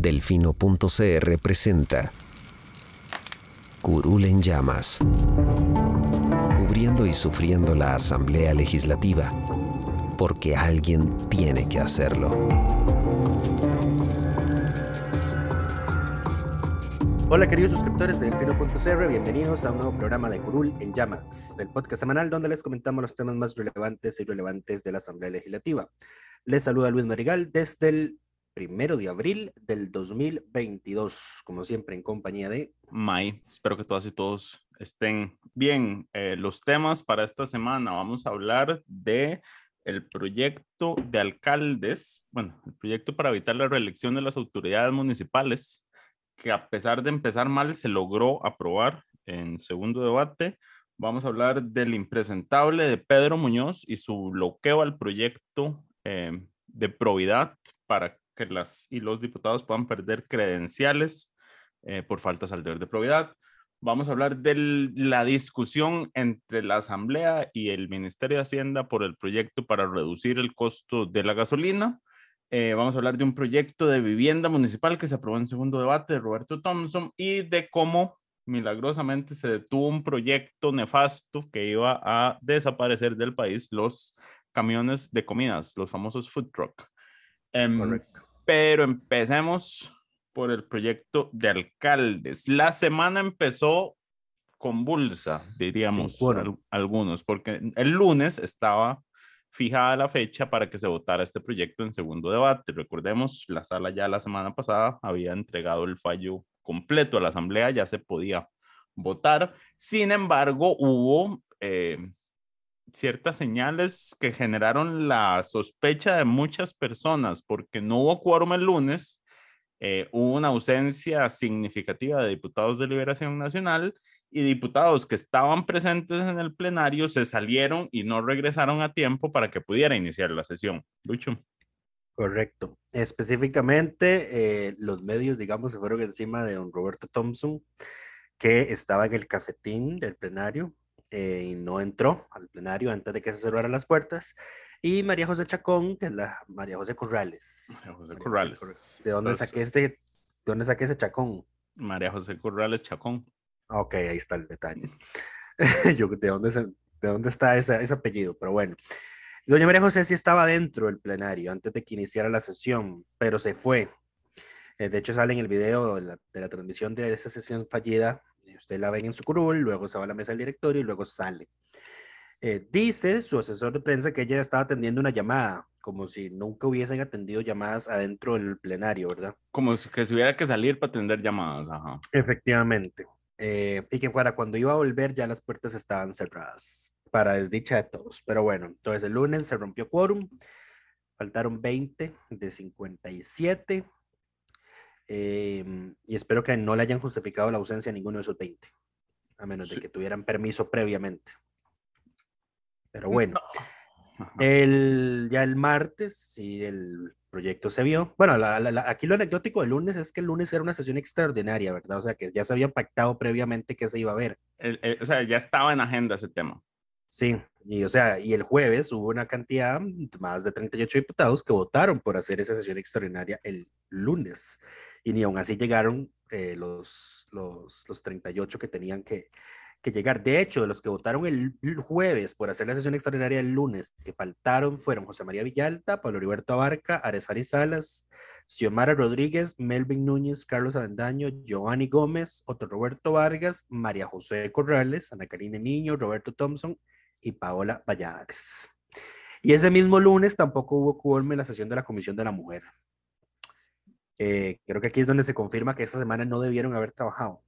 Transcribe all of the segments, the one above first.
Delfino.cr presenta Curul en llamas. Cubriendo y sufriendo la Asamblea Legislativa. Porque alguien tiene que hacerlo. Hola queridos suscriptores de Delfino.cr, bienvenidos a un nuevo programa de Curul en Llamas, el podcast semanal donde les comentamos los temas más relevantes e irrelevantes de la Asamblea Legislativa. Les saluda Luis Marigal desde el primero de abril del 2022, como siempre en compañía de... May, espero que todas y todos estén bien. Eh, los temas para esta semana, vamos a hablar de el proyecto de alcaldes, bueno, el proyecto para evitar la reelección de las autoridades municipales que a pesar de empezar mal se logró aprobar en segundo debate. Vamos a hablar del impresentable de Pedro Muñoz y su bloqueo al proyecto eh, de probidad para que las y los diputados puedan perder credenciales eh, por faltas al deber de probidad. Vamos a hablar de la discusión entre la Asamblea y el Ministerio de Hacienda por el proyecto para reducir el costo de la gasolina. Eh, vamos a hablar de un proyecto de vivienda municipal que se aprobó en segundo debate de Roberto Thompson y de cómo milagrosamente se detuvo un proyecto nefasto que iba a desaparecer del país los camiones de comidas, los famosos food truck. Em, pero empecemos por el proyecto de alcaldes. La semana empezó convulsa, diríamos algunos, porque el lunes estaba fijada la fecha para que se votara este proyecto en segundo debate. Recordemos, la sala ya la semana pasada había entregado el fallo completo a la Asamblea, ya se podía votar. Sin embargo, hubo eh, ciertas señales que generaron la sospecha de muchas personas porque no hubo quórum el lunes, eh, hubo una ausencia significativa de diputados de Liberación Nacional y diputados que estaban presentes en el plenario se salieron y no regresaron a tiempo para que pudiera iniciar la sesión. Lucho. Correcto. Específicamente, eh, los medios, digamos, se fueron encima de don Roberto Thompson, que estaba en el cafetín del plenario eh, y no entró al plenario antes de que se cerraran las puertas. Y María José Chacón, que es la María José Corrales. María José Corrales. ¿De dónde saqué este, de dónde saqué ese Chacón? María José Corrales Chacón. Ok, ahí está el detalle. Yo, ¿de dónde, de dónde está ese, ese apellido? Pero bueno. Doña María José sí estaba dentro del plenario antes de que iniciara la sesión, pero se fue. Eh, de hecho, sale en el video de la, de la transmisión de esa sesión fallida. Usted la ve en su curul, luego se va a la mesa del directorio y luego sale. Eh, dice su asesor de prensa que ella estaba atendiendo una llamada, como si nunca hubiesen atendido llamadas adentro del plenario, ¿verdad? Como si que se hubiera que salir para atender llamadas, ajá. Efectivamente. Eh, y que para cuando iba a volver ya las puertas estaban cerradas, para desdicha de todos. Pero bueno, entonces el lunes se rompió quórum, faltaron 20 de 57. Eh, y espero que no le hayan justificado la ausencia a ninguno de esos 20, a menos de que tuvieran permiso previamente. Pero bueno, el, ya el martes, sí, el proyecto se vio. Bueno, aquí lo anecdótico del lunes es que el lunes era una sesión extraordinaria, ¿verdad? O sea, que ya se había pactado previamente que se iba a ver. o sea, ya estaba en agenda ese tema. Sí, y o sea, y el jueves hubo una cantidad, más de 38 diputados que votaron por hacer esa sesión extraordinaria el lunes. Y ni aún así llegaron eh, los, los, los 38 que tenían que, que llegar. De hecho, de los que votaron el jueves por hacer la sesión extraordinaria el lunes, que faltaron fueron José María Villalta, Pablo Heriberto Abarca, Arezari Salas, Xiomara Rodríguez, Melvin Núñez, Carlos Avendaño, Giovanni Gómez, Otto Roberto Vargas, María José Corrales, Ana Karina Niño, Roberto Thompson y Paola Valladares. Y ese mismo lunes tampoco hubo quórum en la sesión de la Comisión de la Mujer. Eh, creo que aquí es donde se confirma que esta semana no debieron haber trabajado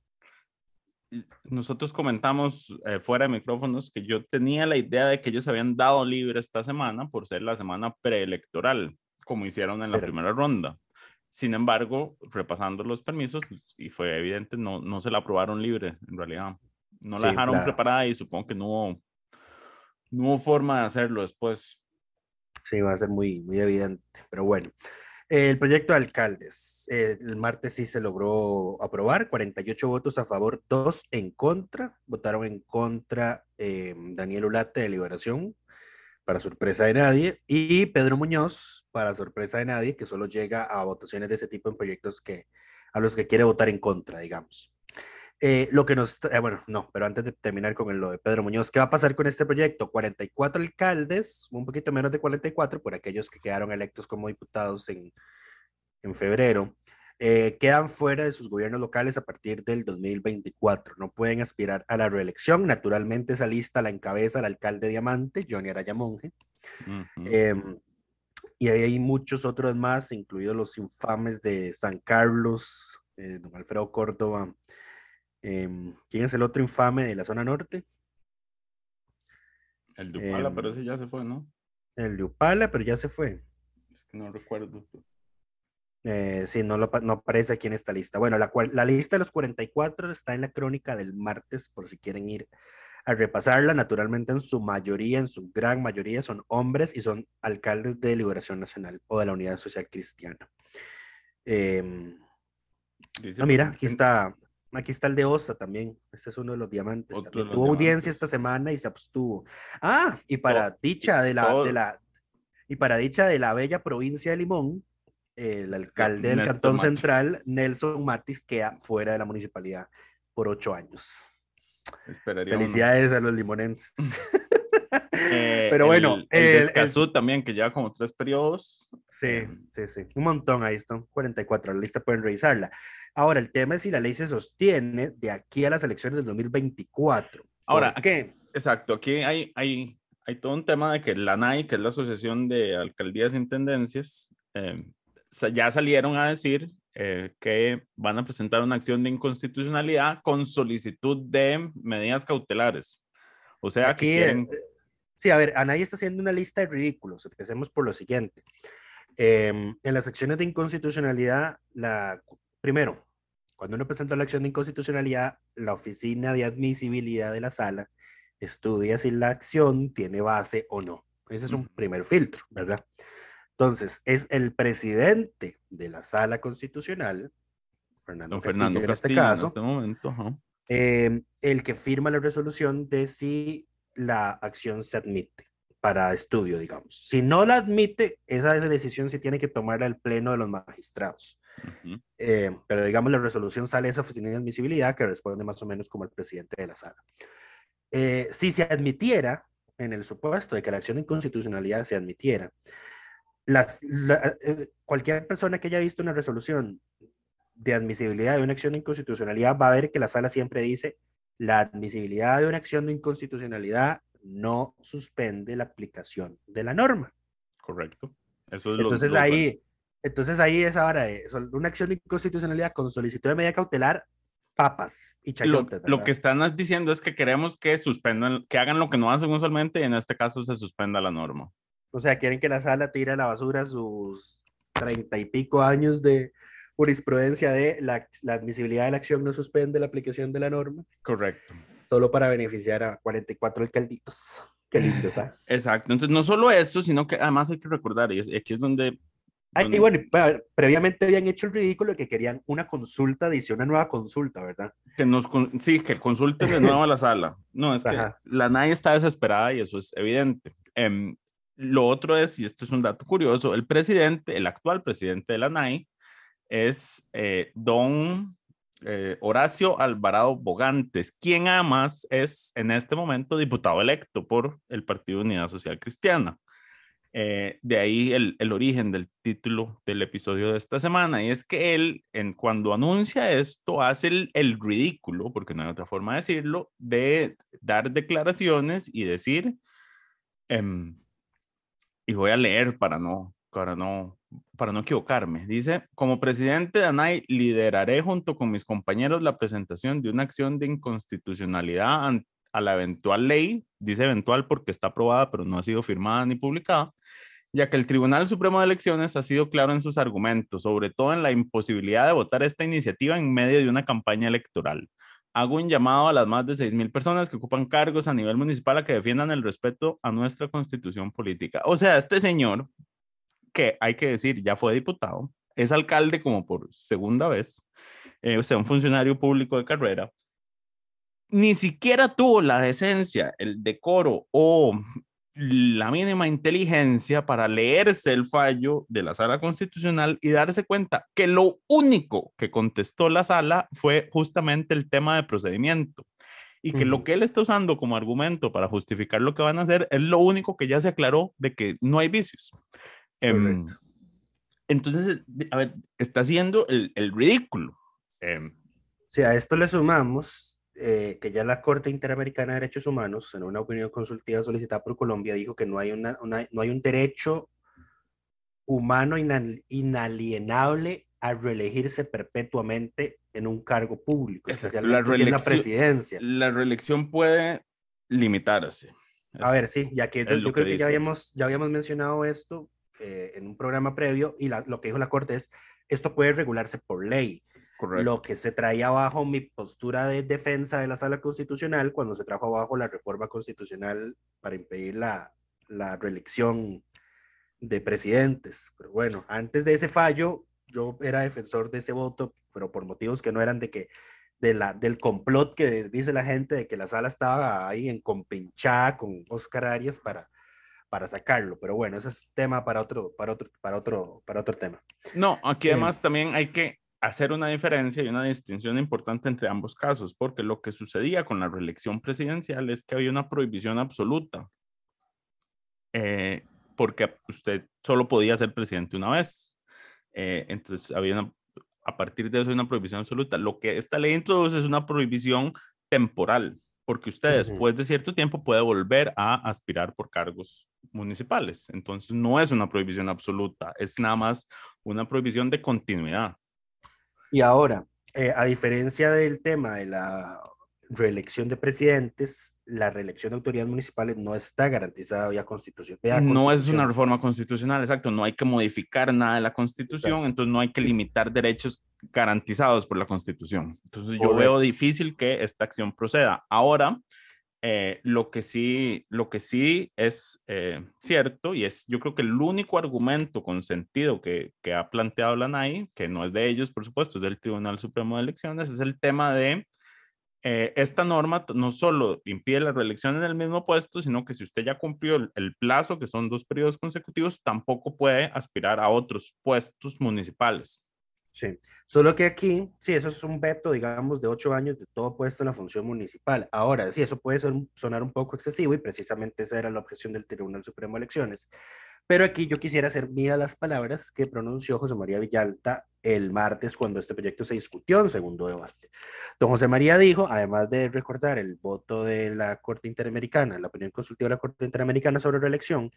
nosotros comentamos eh, fuera de micrófonos que yo tenía la idea de que ellos habían dado libre esta semana por ser la semana preelectoral, como hicieron en la primera ronda. sin embargo, repasando los permisos, y fue evidente, no, no se la aprobaron libre, en realidad. No la Sí, dejaron la- preparada y supongo que no hubo, no hubo forma de hacerlo después. Sí, va a ser muy, muy evidente, pero bueno. El proyecto de alcaldes, eh, el martes sí se logró aprobar, 48 votos a favor, 2 en contra. Votaron en contra eh, Daniel Ulate de Liberación, para sorpresa de nadie, y Pedro Muñoz, para sorpresa de nadie, que solo llega a votaciones de ese tipo en proyectos que, a los que quiere votar en contra, digamos. Eh, lo que nos, eh, bueno, no, pero antes de terminar con el- lo de Pedro Muñoz, ¿qué va a pasar con este proyecto? 44 alcaldes, un poquito menos de 44 por aquellos que quedaron electos como diputados en, en febrero, eh, quedan fuera de sus gobiernos locales a partir del 2024. No pueden aspirar a la reelección. Naturalmente esa lista la encabeza el alcalde Diamante, Johnny Araya Monge. Ujú. Em, y ahí hay muchos otros más, incluidos los infames de San Carlos, eh, don Alfredo Córdoba. Em, ¿Quién es el otro infame de la zona norte? el de Upala, pero em, ese ya se fue, ¿no? El de Upala, pero ya se fue. Es que no recuerdo. Eh, sí, no, lo, no aparece aquí en esta lista. Bueno, la, la lista de los 44 está en la crónica del martes, por si quieren ir a repasarla. Naturalmente, en su mayoría, en su gran mayoría, son hombres y son alcaldes de Liberación Nacional o de la Unidad Social Cristiana. Em, Dice Ah, mira, aquí está, aquí está el de Osa también. Este es uno de los diamantes. Tuvo audiencia diamantes. esta semana y se abstuvo. Ah, y para dicha de la, todo. de la, y para dicha de la bella provincia de Limón, el alcalde del Néstor Cantón Matis. Central, Nelson Matis, queda fuera de la municipalidad por ocho años. Esperaría uno. Felicidades a los limonenses. Eh, Pero bueno, el, el el- también, que lleva como tres periodos. Sí, Em. sí, sí. Un montón, ahí están 44, la lista pueden revisarla. Ahora, el tema es si la ley se sostiene de aquí a las elecciones del 2024. Ahora, ¿Por qué? Exacto, aquí hay, hay, hay todo un tema de que la NAI, que es la Asociación de Alcaldías e Intendencias, eh, ya salieron a decir eh, que van a presentar una acción de inconstitucionalidad con solicitud de medidas cautelares. O sea, Aquí, que quieren... eh, sí, a ver, Anay está haciendo una lista de ridículos. Empecemos por lo siguiente. Em, en las acciones de inconstitucionalidad, la, primero, cuando uno presenta la acción de inconstitucionalidad, la oficina de admisibilidad de la sala estudia si la acción tiene base o no. Ese es un primer filtro, ¿verdad? Entonces, es el presidente de la sala constitucional, Fernando, Don Fernando Castillo, en este Castillo en caso, este momento. ajá. eh, el que firma la resolución de si la acción se admite para estudio, digamos. Si no la admite, esa esa decisión sí tiene que tomarla el pleno de los magistrados. Ujú. Eh, pero digamos, la resolución sale de esa oficina de admisibilidad que responde más o menos como el presidente de la sala. Eh, si se admitiera, en el supuesto de que la acción de inconstitucionalidad se admitiera, las, la- eh, cualquier persona que haya visto una resolución de admisibilidad de una acción de inconstitucionalidad va a ver que la sala siempre dice la admisibilidad de una acción de inconstitucionalidad no suspende la aplicación de la norma. Correcto. Eso es Entonces lo- ahí, entonces ahí es ahora de una acción de inconstitucionalidad con solicitud de medida cautelar, papas y lo, chayotes. lo ¿verdad? que están diciendo es que queremos que suspendan, que hagan lo que no hacen usualmente y en este caso se suspenda la norma. O sea, quieren que la sala tire a la basura sus treinta y pico años de jurisprudencia de la, la admisibilidad de la acción no suspende la aplicación de la norma, Correcto. solo para beneficiar a 44 alcalditos. Qué lindos, ¿ah? Exacto. Entonces, no solo eso, sino que además hay que recordar, y aquí es donde... Donde- y bueno, previamente habían hecho el ridículo de que querían una consulta, dice una nueva consulta, ¿verdad? que nos con- sí, que consulte de nuevo a la sala. No, es que la NAI está desesperada y eso es evidente. Em, lo otro es, y esto es un dato curioso, el presidente, el actual presidente de la NAI es eh, don eh, Horacio Alvarado Bogantes, quien además es en este momento diputado electo por el Partido Unidad Social Cristiana. Eh, de ahí el, el origen del título del episodio de esta semana, y es que él, en, cuando anuncia esto, hace el, el ridículo, porque no hay otra forma de decirlo, de dar declaraciones y decir, em, y voy a leer para no, para no, para no equivocarme. Dice, como presidente de ANAI, lideraré junto con mis compañeros la presentación de una acción de inconstitucionalidad an- a la eventual ley, dice eventual porque está aprobada, pero no ha sido firmada ni publicada, ya que el Tribunal Supremo de Elecciones ha sido claro en sus argumentos, sobre todo en la imposibilidad de votar esta iniciativa en medio de una campaña electoral. Hago un llamado a las más de 6.000 personas que ocupan cargos a nivel municipal a que defiendan el respeto a nuestra constitución política. O sea, este señor, que hay que decir, ya fue diputado, es alcalde como por segunda vez, eh, o sea, un funcionario público de carrera, ni siquiera tuvo la decencia, el decoro o la mínima inteligencia para leerse el fallo de la sala constitucional y darse cuenta que lo único que contestó la sala fue justamente el tema de procedimiento y que lo que él está usando como argumento para justificar lo que van a hacer es lo único que ya se aclaró de que no hay vicios. Em, entonces, a ver, está haciendo el, el ridículo. Eh, si a esto le sumamos eh, que ya la Corte Interamericana de Derechos Humanos, en una opinión consultiva solicitada por Colombia, dijo que no hay, una, no hay un derecho humano inalienable a reelegirse perpetuamente en un cargo público, especialmente la, la presidencia. La reelección puede limitarse. A ver, sí, ya que yo, creo que, ya, habíamos, ya habíamos mencionado esto eh, en un programa previo y lo que dijo la Corte es, esto puede regularse por ley. Lo que se traía abajo mi postura de defensa de la sala constitucional cuando se trajo abajo la reforma constitucional para impedir la, la reelección de presidentes. Pero bueno, antes de ese fallo, yo era defensor de ese voto, pero por motivos que no eran de que de la, del complot que dice la gente de que la sala estaba ahí en compinchada con Oscar Arias para, para sacarlo. Pero bueno, ese es tema para otro, para otro, para otro, para otro tema. No, aquí eh, además también hay que hacer una diferencia y una distinción importante entre ambos casos, porque lo que sucedía con la reelección presidencial es que había una prohibición absoluta, eh, porque usted solo podía ser presidente una vez. Eh, entonces, había una, a partir de eso una prohibición absoluta. Lo que esta ley introduce es una prohibición temporal, porque usted después de cierto tiempo puede volver a aspirar por cargos municipales. Entonces, no es una prohibición absoluta, es nada más una prohibición de continuidad. Y ahora, eh, a diferencia del tema de la reelección de presidentes, la reelección de autoridades municipales no está garantizada vía constitución. No es una reforma constitucional, exacto. No hay que modificar nada de la constitución, entonces no hay que limitar derechos garantizados por la constitución. Entonces yo veo difícil que esta acción proceda. Ahora, eh, lo, que sí, lo que sí es eh, cierto, y es yo creo que el único argumento con sentido que, que, ha planteado la NAI, que no es de ellos, por supuesto, es del Tribunal Supremo de Elecciones, es el tema de eh, esta norma no solo impide la reelección en el mismo puesto, sino que si usted ya cumplió el, el plazo, que son dos periodos consecutivos, tampoco puede aspirar a otros puestos municipales. Sí, solo que aquí, sí, eso es un veto, digamos, de ocho años de todo puesto en la función municipal. Ahora, sí, eso puede sonar un poco excesivo y precisamente esa era la objeción del Tribunal Supremo de Elecciones. Pero aquí yo quisiera hacer mía las palabras que pronunció José María Villalta el martes cuando este proyecto se discutió en segundo debate. Don José María dijo, además de recordar el voto de la Corte Interamericana, la opinión consultiva de la Corte Interamericana sobre reelección,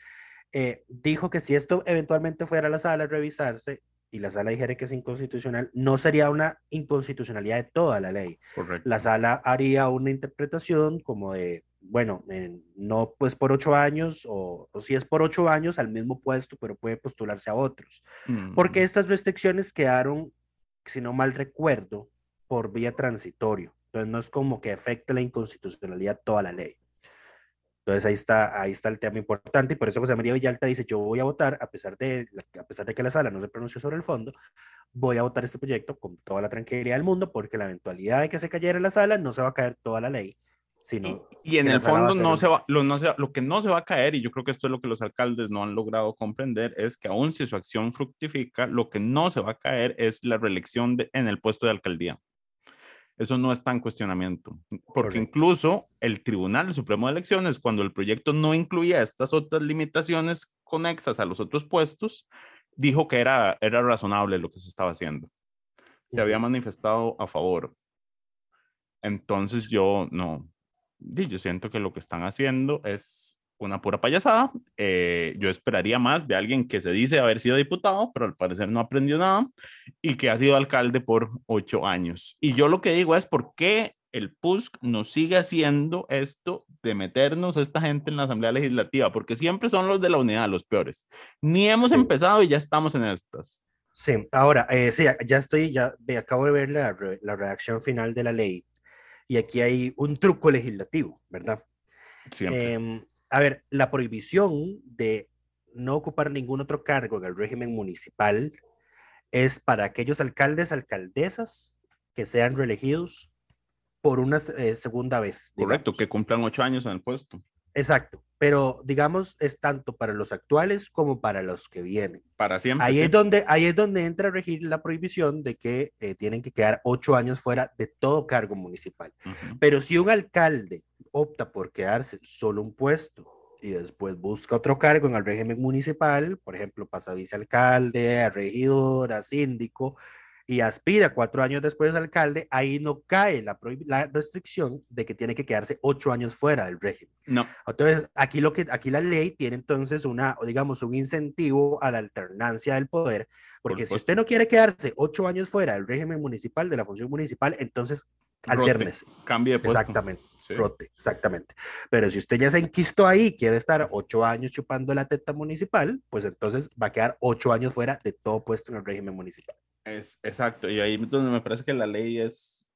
eh, dijo que si esto eventualmente fuera a la sala a revisarse, y la sala dijera que es inconstitucional, no sería una inconstitucionalidad de toda la ley. La sala haría una interpretación como de, bueno, no pues por ocho años o, si es por ocho años al mismo puesto, pero puede postularse a otros. Porque estas restricciones quedaron, si no mal recuerdo, por vía transitorio. Entonces no es como que afecte la inconstitucionalidad toda la ley. Entonces ahí está, ahí está el tema importante y por eso José María Villalta dice, yo voy a votar, a pesar, de, a pesar de que la sala no se pronunció sobre el fondo, voy a votar este proyecto con toda la tranquilidad del mundo porque la eventualidad de que se cayera la sala no se va a caer toda la ley. Sino y, en el fondo no se va, lo, no se, lo que no se va a caer, y yo creo que esto es lo que los alcaldes no han logrado comprender, es que aun si su acción fructifica, lo que no se va a caer es la reelección de, en el puesto de alcaldía. Eso no está en cuestionamiento, porque incluso el Tribunal Supremo de Elecciones, cuando el proyecto no incluía estas otras limitaciones conexas a los otros puestos, dijo que era, era razonable lo que se estaba haciendo. Se había manifestado a favor. Entonces yo no, yo siento que lo que están haciendo es una pura payasada. Eh, yo esperaría más de alguien que se dice haber sido diputado, pero al parecer no aprendió nada y que ha sido alcalde por ocho años. Y yo lo que digo es, ¿por qué el PUSC nos sigue haciendo esto de meternos a esta gente en la Asamblea Legislativa, porque siempre son los de la unidad los peores. Ni hemos Sí. empezado y ya estamos en estas. Sí, ahora, eh, sí, ya estoy, ya acabo de ver la, la redacción final de la ley y aquí hay un truco legislativo, ¿verdad? Siempre. Em, a ver, la prohibición de no ocupar ningún otro cargo en el régimen municipal es para aquellos alcaldes, alcaldesas que sean reelegidos por una eh, segunda vez. Correcto, que cumplan ocho años en el puesto. Exacto, pero digamos es tanto para los actuales como para los que vienen. Para siempre. Ahí es donde, ahí es donde entra a regir la prohibición de que eh, tienen que quedar ocho años fuera de todo cargo municipal. Pero si un alcalde opta por quedarse solo un puesto y después busca otro cargo en el régimen municipal, por ejemplo, pasa a vicealcalde, a regidor, a síndico, y aspira cuatro años después de alcalde, ahí no cae la, la restricción de que tiene que quedarse ocho años fuera del régimen. No, Entonces, aquí, lo que, aquí la ley tiene entonces una, digamos, un incentivo a la alternancia del poder, porque si supuesto. usted no quiere quedarse ocho años fuera del régimen municipal, de la función municipal, entonces Rote. altérnese. cambie de puesto. Exactamente, Sí. rote, exactamente. Pero si usted ya se enquistó ahí y quiere estar ocho años chupando la teta municipal, pues entonces va a quedar ocho años fuera de todo puesto en el régimen municipal. Es, exacto, y ahí donde me parece que la ley es,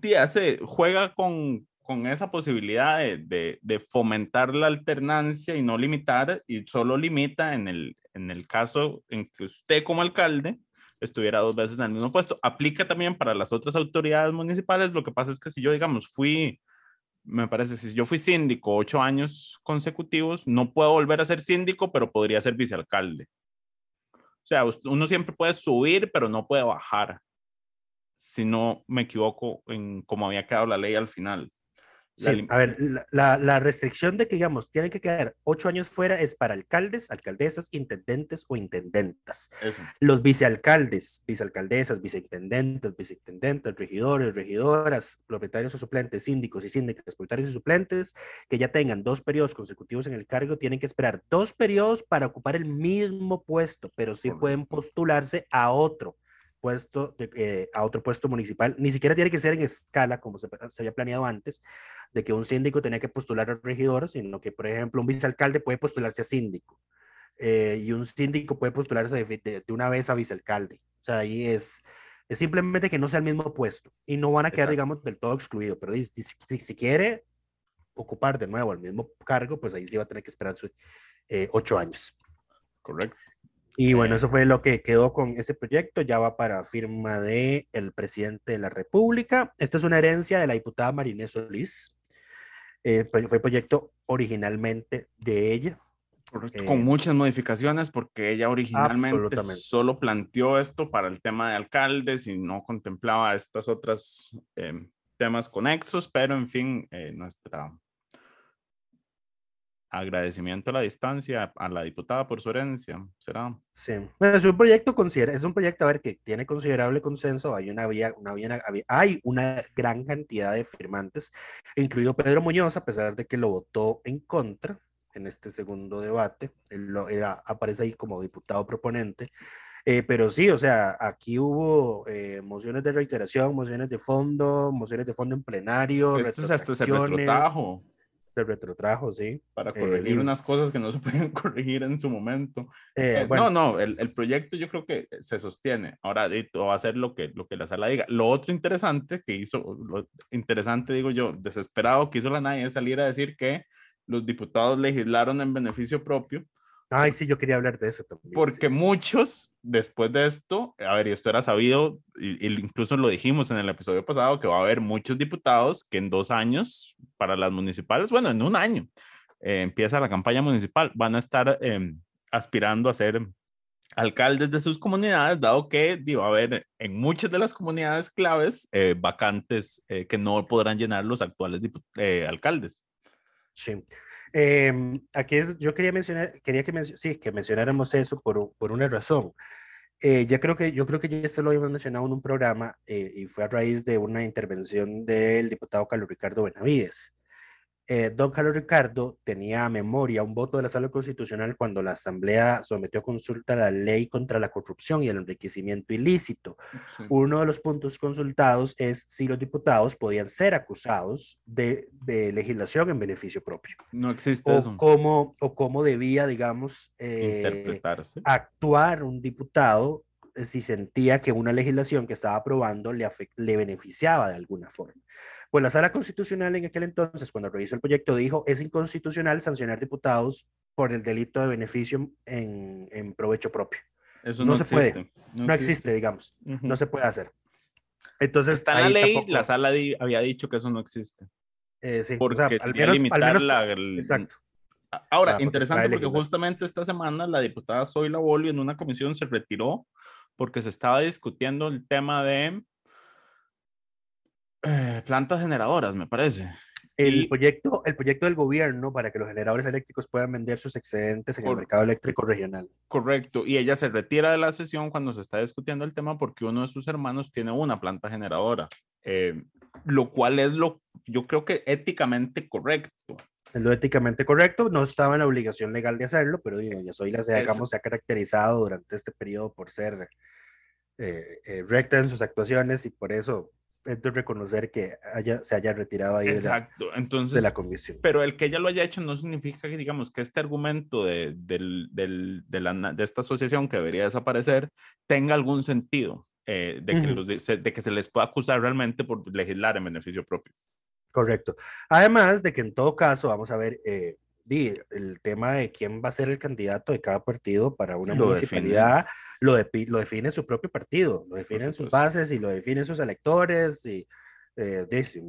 sí, hace, juega con, con esa posibilidad de, de, de fomentar la alternancia y no limitar, y solo limita en el, en el caso en que usted como alcalde estuviera dos veces en el mismo puesto. Aplica también para las otras autoridades municipales, lo que pasa es que si yo, digamos, fui, me parece, si yo fui síndico ocho años consecutivos, no puedo volver a ser síndico, pero podría ser vicealcalde. O sea, uno siempre puede subir, pero no puede bajar. Si no me equivoco en cómo había quedado la ley al final. Sí, a ver, la, restricción de que, digamos, tienen que quedar ocho años fuera es para alcaldes, alcaldesas, intendentes o intendentas. Eso. Los vicealcaldes, vicealcaldesas, viceintendentes, viceintendentes, regidores, regidoras, propietarios o suplentes, síndicos y síndicas, propietarios y suplentes, que ya tengan dos periodos consecutivos en el cargo, tienen que esperar dos periodos para ocupar el mismo puesto, pero sí pueden postularse a otro puesto, de- eh, a otro puesto municipal. Ni siquiera tiene que ser en escala, como se, se había planeado antes, de que un síndico tenía que postular al regidor, sino que, por ejemplo, un vicealcalde puede postularse a síndico eh, y un síndico puede postularse de, de- de una vez a vicealcalde. O sea, ahí es, es simplemente que no sea el mismo puesto y no van a quedar, Exacto. digamos, del todo excluidos. Pero di- si, si quiere ocupar de nuevo el mismo cargo, pues ahí sí va a tener que esperar sus eh, ocho años. Correcto. Y bueno, Eh. eso fue lo que quedó con ese proyecto. Ya va para firma de el presidente de la República. Esta es una herencia de la diputada Marinés Solís. Eh, fue proyecto originalmente de ella. Correcto, Eh, con muchas modificaciones porque ella originalmente solo planteó esto para el tema de alcaldes y no contemplaba estas otras em, temas conexos, pero en fin, eh, nuestra agradecimiento a la distancia a la diputada por su herencia, será. Sí. Es un proyecto considera, es un proyecto a ver que tiene considerable consenso. Hay una vía, una vía- hay una gran cantidad de firmantes, incluido Pedro Muñoz, a pesar de que lo votó en contra en este segundo debate. Él lo- era, aparece ahí como diputado proponente. Eh, pero sí, o sea, aquí hubo eh, mociones de reiteración, mociones de fondo, mociones de fondo en plenario, Esto es hasta se retrotrajo Se retrotrajo, sí. para Eh, corregir y- unas cosas que no se pueden corregir en su momento. Eh, Eh, bueno, no, no, el, el proyecto yo creo que se sostiene. Ahora va a hacer lo que, lo que la sala diga. Lo otro interesante que hizo, lo interesante digo yo, desesperado que hizo la NAI es salir a decir que los diputados legislaron en beneficio propio, Ay, sí, yo quería hablar de eso también. sí. porque muchos después de esto, a ver, y esto era sabido, y, y incluso lo dijimos en el episodio pasado, que va a haber muchos diputados que en dos años, para las municipales, bueno, en un año, eh, empieza la campaña municipal, van a estar em, aspirando a ser alcaldes de sus comunidades, dado que digo, a ver, en muchas de las comunidades claves, eh, vacantes eh, que no podrán llenar los actuales eh, alcaldes. Sí. Em, aquí es- yo quería mencionar, quería que, que mencionáramos eso por, por una razón. Eh, ya creo que, yo creo que ya esto lo habíamos mencionado en un programa eh, y fue a raíz de una intervención del diputado Carlos Ricardo Benavides. Eh, don Carlos Ricardo tenía a memoria un voto de la Sala Constitucional cuando la Asamblea sometió a consulta la ley contra la corrupción y el enriquecimiento ilícito. Sí. Uno de los puntos consultados es si los diputados podían ser acusados de, de legislación en beneficio propio No existe o eso. cómo, o cómo debía, digamos, eh, Interpretarse. actuar un diputado eh, si sentía que una legislación que estaba aprobando le beneficiaba de alguna forma. Pues la sala constitucional en aquel entonces, cuando revisó el proyecto, dijo es inconstitucional sancionar diputados por el delito de beneficio en, en provecho propio. Eso no no, se puede. existe. No, existe, digamos, Ujú. no se puede hacer. Entonces, Está en la ley, tampoco- la sala di- había dicho que eso no existe. eh, sí, o Porque sea, al menos- al limitar menos- la... el- Exacto. Ahora, potestad interesante porque legislar. justamente esta semana la diputada Zoila Bolio en una comisión se retiró porque se estaba discutiendo el tema de eh, plantas generadoras, me parece. El, Y- proyecto, el proyecto del gobierno para que los generadores eléctricos puedan vender sus excedentes en el mercado eléctrico regional. Correcto. Y ella se retira de la sesión cuando se está discutiendo el tema porque uno de sus hermanos tiene una planta generadora, eh, lo cual es lo, yo creo que éticamente correcto. Es lo éticamente correcto, no estaba en la obligación legal de hacerlo, pero digo, ya soy la digamos, se ha caracterizado durante este periodo por ser eh, eh, recta en sus actuaciones y por eso es de reconocer que haya, se haya retirado ahí de la, Exacto. de Entonces, la comisión. pero el que ella lo haya hecho no significa que, digamos, que este argumento de, del- del- de, la de esta asociación que debería desaparecer tenga algún sentido. eh, de, que los de, se- de que se les pueda acusar realmente por legislar en beneficio propio. Correcto. Además de que en todo caso, vamos a ver, eh, di, el tema de quién va a ser el candidato de cada partido para una Lo municipalidad lo, depi- lo define su propio partido, lo definen sus bases y lo definen sus electores y eh, si-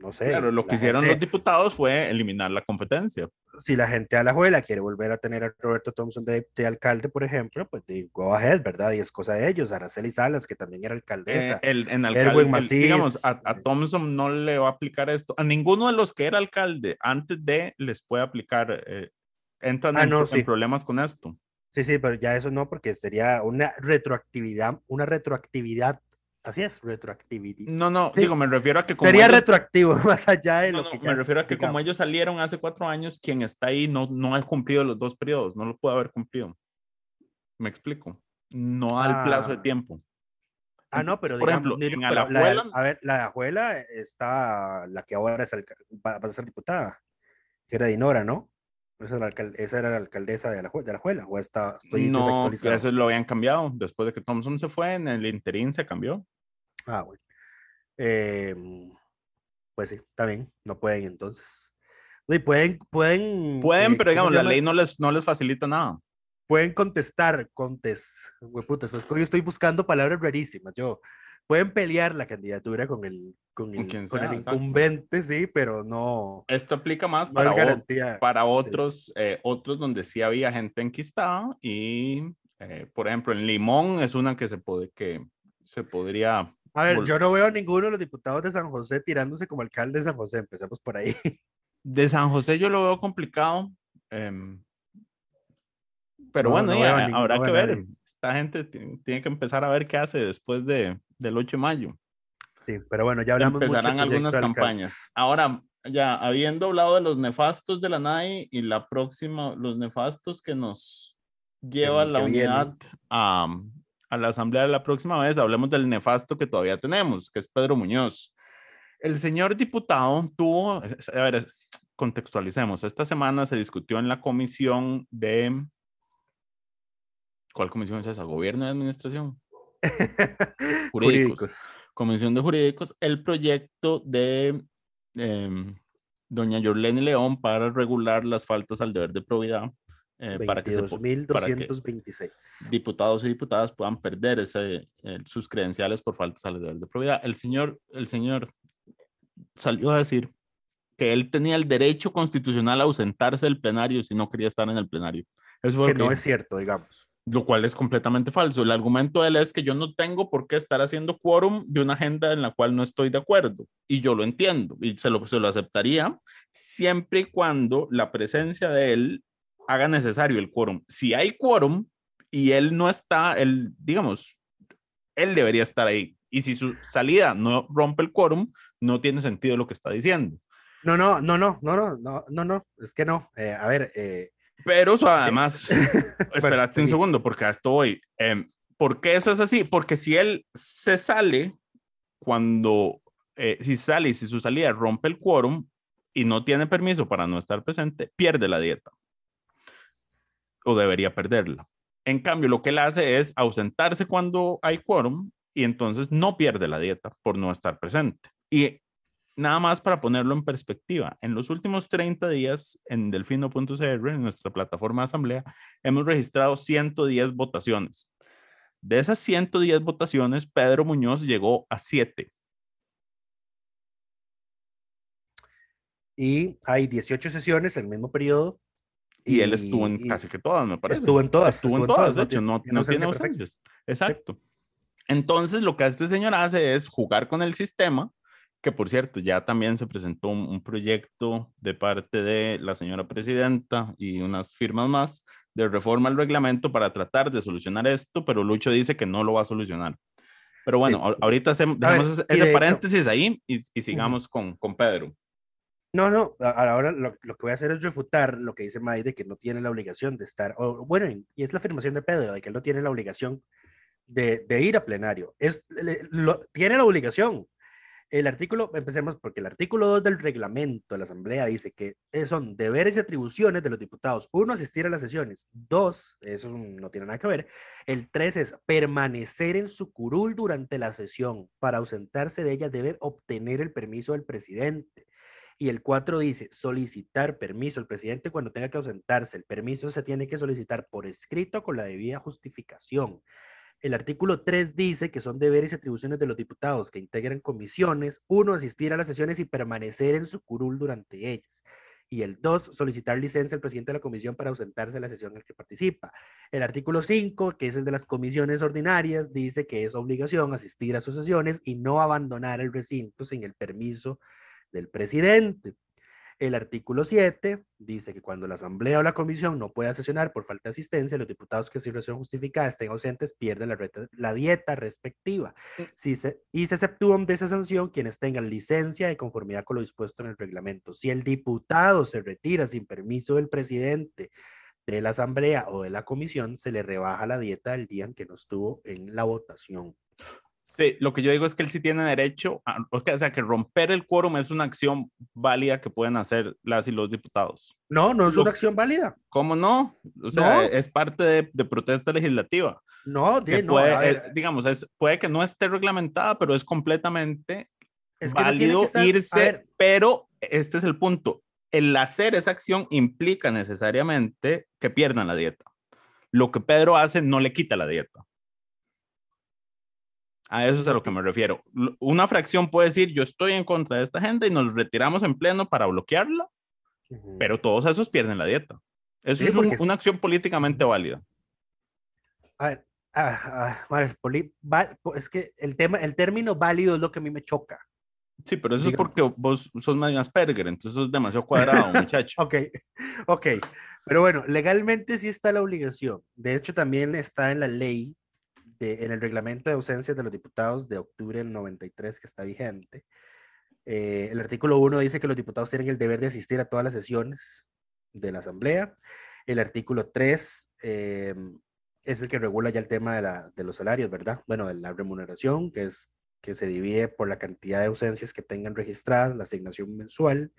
no sé. Claro, lo que hicieron gente- los diputados fue eliminar la competencia. si la gente a la juela quiere volver a tener a Roberto Thompson de, de alcalde, por ejemplo, pues di, go ahead, ¿verdad? Y es cosa de ellos. Araceli Salas, que también era alcaldesa. Eh, el, en alcalde, el- Macís. digamos, a, a Thompson no le va a aplicar esto. A ninguno de los que era alcalde antes de les puede aplicar. eh, entran Ah, en, no, en sí. problemas con esto. Sí, sí, pero ya eso no, porque sería una retroactividad, una retroactividad. Así es, retroactividad. No, no, Sí. digo, me refiero a que como Sería ellos- retroactivo, más allá de no, lo no, que me refiero a que como ellos salieron hace cuatro años, quien está ahí no, no ha cumplido los dos periodos, no lo puede haber cumplido. Me explico. No da el plazo de Ah. tiempo. Ah, no, pero Por digamos, ejemplo, en pero la- Alajuela- a ver, la de Ajuela está la que ahora es alca- va, va a ser diputada, que era Dinora, ¿no? Esa, era la esa era la alcaldesa de Alajuela, de Alajuela, o está, estoy No, eso lo habían cambiado. Después de que Thompson se fue, en el interín se cambió. Ah, bueno. Eh, pues sí, está bien, no pueden entonces. Oye, pueden, pueden. Pueden, eh, pero ¿cómo digamos, la ley no les, no les facilita nada. Pueden contestar, contes. Estoy, hoy estoy buscando palabras rarísimas. Yo, pueden pelear la candidatura con el, con el, con sea, el exacto. incumbente, sí, pero no, Esto aplica más no para, o- garantía. para otros, eh, otros donde sí había gente enquistada y, eh, por ejemplo, en Limón es una que se puede que se podría. A ver, yo no veo a ninguno de los diputados de San José tirándose como alcalde de San José. Empecemos por ahí. De San José yo lo veo complicado. em, pero No, bueno, no ya, habrá que ver. Esta gente ti- tiene que empezar a ver qué hace después de, del 8 de mayo. Sí, pero bueno, ya hablamos mucho Empezarán proyecto algunas campañas. Ahora, ya habiendo hablado de los nefastos de la NAI y la próxima, los nefastos que nos lleva Que- la unidad a, a la asamblea de la próxima vez, hablemos del nefasto que todavía tenemos, que es Pedro Muñoz. El señor diputado tuvo, a ver, contextualicemos, esta semana se discutió en la comisión de, ¿cuál comisión es esa? ¿Gobierno y Administración? Jurídicos. Jurídicos. Comisión de Jurídicos, el proyecto de em, doña Yorlene León para regular las faltas al deber de probidad eh, para que, se po- para que 22.226. diputados y diputadas puedan perder ese, eh, sus credenciales por faltas al deber de probidad. El señor, el señor salió a decir que él tenía el derecho constitucional a ausentarse del plenario si no quería estar en el plenario. Eso fue Que lo no que- es cierto, digamos. lo cual es completamente falso. El argumento de él es que yo no tengo por qué estar haciendo quórum de una agenda en la cual no estoy de acuerdo. Y yo lo entiendo y se lo, se lo aceptaría siempre y cuando la presencia de él haga necesario el quórum. Si hay quórum y él no está, él, digamos, él debería estar ahí. Y si su salida no rompe el quórum, no tiene sentido lo que está diciendo. No, no, no, no, no, no, no, no, es que no. Eh, a ver. Eh, Pero además, espérate un segundo, porque a esto voy. Eh, ¿Por qué eso es así? Porque si él se sale cuando, eh, si sale y si su salida rompe el quórum y no tiene permiso para no estar presente, pierde la dieta. O debería perderla. En cambio, lo que él hace es ausentarse cuando hay quórum y entonces no pierde la dieta por no estar presente. Y nada más para ponerlo en perspectiva, en los últimos 30 días en delfino.cr, en nuestra plataforma de asamblea, hemos registrado 110 votaciones. De esas 110 votaciones, Pedro Muñoz llegó a 7. y hay 18 sesiones en el mismo periodo. Y, él estuvo en y casi que todas, me parece. Estuvo en todas. Estuvo en todas, de hecho, no, no tiene ausencias. Exacto. Entonces, lo que este señor hace es jugar con el sistema, que por cierto, ya también se presentó un, un proyecto de parte de la señora presidenta y unas firmas más de reforma al reglamento para tratar de solucionar esto, pero Lucho dice que no lo va a solucionar. Pero bueno, Sí. ahor- ahorita hacemos, dejamos ese, y ese de hecho- paréntesis ahí y, y sigamos con, con Pedro. No, no, ahora lo, lo que voy a hacer es refutar lo que dice May de que no tiene la obligación de estar, o bueno, y es la afirmación de Pedro, de que él no tiene la obligación de, ir a plenario. Es, lo- tiene la obligación. El artículo, empecemos porque el artículo 2 del reglamento de la Asamblea dice que son deberes y atribuciones de los diputados. Uno, asistir a las sesiones. Dos, eso no tiene nada que ver. El tres es permanecer en su curul durante la sesión. Para ausentarse de ella debe obtener el permiso del presidente. Y el 4 dice solicitar permiso al presidente cuando tenga que ausentarse. El permiso se tiene que solicitar por escrito con la debida justificación. El artículo 3 dice que son deberes y atribuciones de los diputados que integran comisiones. Uno, asistir a las sesiones y permanecer en su curul durante ellas. Y el 2, solicitar licencia al presidente de la comisión para ausentarse de la sesión en la que participa. El artículo 5, que es el de las comisiones ordinarias, dice que es obligación asistir a sus sesiones y no abandonar el recinto sin el permiso del presidente. El artículo 7 dice que cuando la asamblea o la comisión no pueda sesionar por falta de asistencia, los diputados que sin razón justificada estén ausentes pierden la, reta- la dieta respectiva. Si se, y se exceptúan de esa sanción quienes tengan licencia de conformidad con lo dispuesto en el reglamento. Si el diputado se retira sin permiso del presidente de la asamblea o de la comisión, se le rebaja la dieta el día en que no estuvo en la votación. Sí, lo que yo digo es que él sí tiene derecho, a, o sea, que romper el quórum es una acción válida que pueden hacer las y los diputados. No, no es Lo- una acción válida. ¿Cómo no? O sea, No. es parte de, de protesta legislativa. No, de, no, puede, eh, digamos, es, puede que no esté reglamentada, pero es completamente es que no tiene que válido estar- irse, pero este es el punto. El hacer esa acción implica necesariamente que pierdan la dieta. Lo que Pedro hace no le quita la dieta. A eso es a lo que me refiero. Una fracción puede decir, yo estoy en contra de esta gente y nos retiramos en pleno para bloquearla, Ujú. pero todos esos pierden la dieta. Eso Sí, es un- una acción políticamente válida. A ver, ah, ah, es que el tema, el término válido es lo que a mí me choca. Sí, pero eso Diga. es porque vos sos medio Asperger, entonces eso es demasiado cuadrado, muchacho. Ok, ok. Pero bueno, legalmente sí está la obligación. De hecho, también está en la ley, de, en el reglamento de ausencias de los diputados de octubre del 93 que está vigente. Eh, el artículo 1 dice que los diputados tienen el deber de asistir a todas las sesiones de la Asamblea. El artículo 3 eh, es el que regula ya el tema de, la, de los salarios, ¿verdad? Bueno, de la remuneración, que es que se divide por la cantidad de ausencias que tengan registradas, la asignación mensual.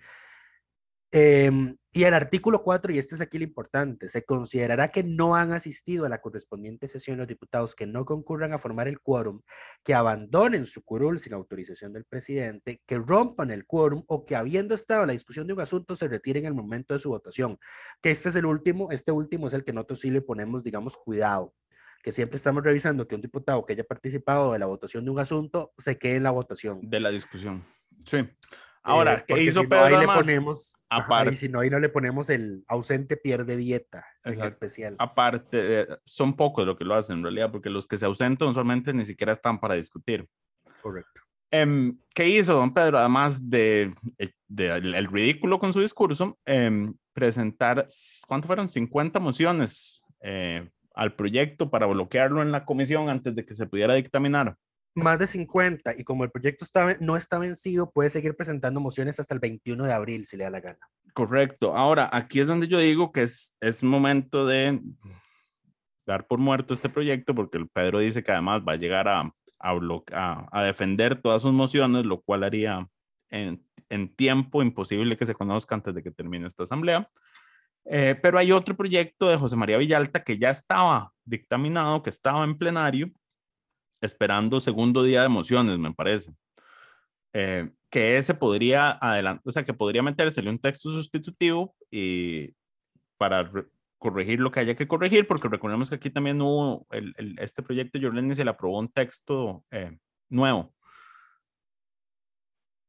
Em, y el artículo 4, y este es aquí lo importante, se considerará que no han asistido a la correspondiente sesión los diputados que no concurran a formar el quórum, que abandonen su curul sin autorización del presidente, que rompan el quórum o que habiendo estado en la discusión de un asunto se retiren en el momento de su votación. Que este es el último, este último es el que nosotros sí le ponemos, digamos, cuidado, que siempre estamos revisando que un diputado que haya participado de la votación de un asunto se quede en la votación. De la discusión. Sí. Ahora, Eh, ¿qué hizo si no, Pedro ahí le además? ponemos, ajá, Aparte- y si no, ahí no le ponemos el ausente pierde dieta en especial. Aparte, de- son pocos los que lo hacen en realidad, porque los que se ausentan usualmente ni siquiera están para discutir. Correcto. Em, ¿Qué hizo don Pedro? Además de, eh, de el, el ridículo con su discurso, em, presentar, ¿cuánto fueron? 50 mociones eh, al proyecto para bloquearlo en la comisión antes de que se pudiera dictaminar. Más de 50 y como el proyecto está, no está vencido, puede seguir presentando mociones hasta el 21 de abril, si le da la gana. Correcto. Ahora, aquí es donde yo digo que es, es momento de dar por muerto este proyecto, porque el Pedro dice que además va a llegar a, a, a defender todas sus mociones, lo cual haría en, en, tiempo imposible que se conozca antes de que termine esta asamblea. Eh, pero hay otro proyecto de José María Villalta que ya estaba dictaminado, que estaba en plenario, esperando segundo día de mociones, me parece. Eh, que ese podría adelantar, o sea, que podría metérsele un texto sustitutivo y para corregir lo que haya que corregir, porque recordemos que aquí también hubo, el, el, este proyecto Jorleni se le aprobó un texto eh, nuevo.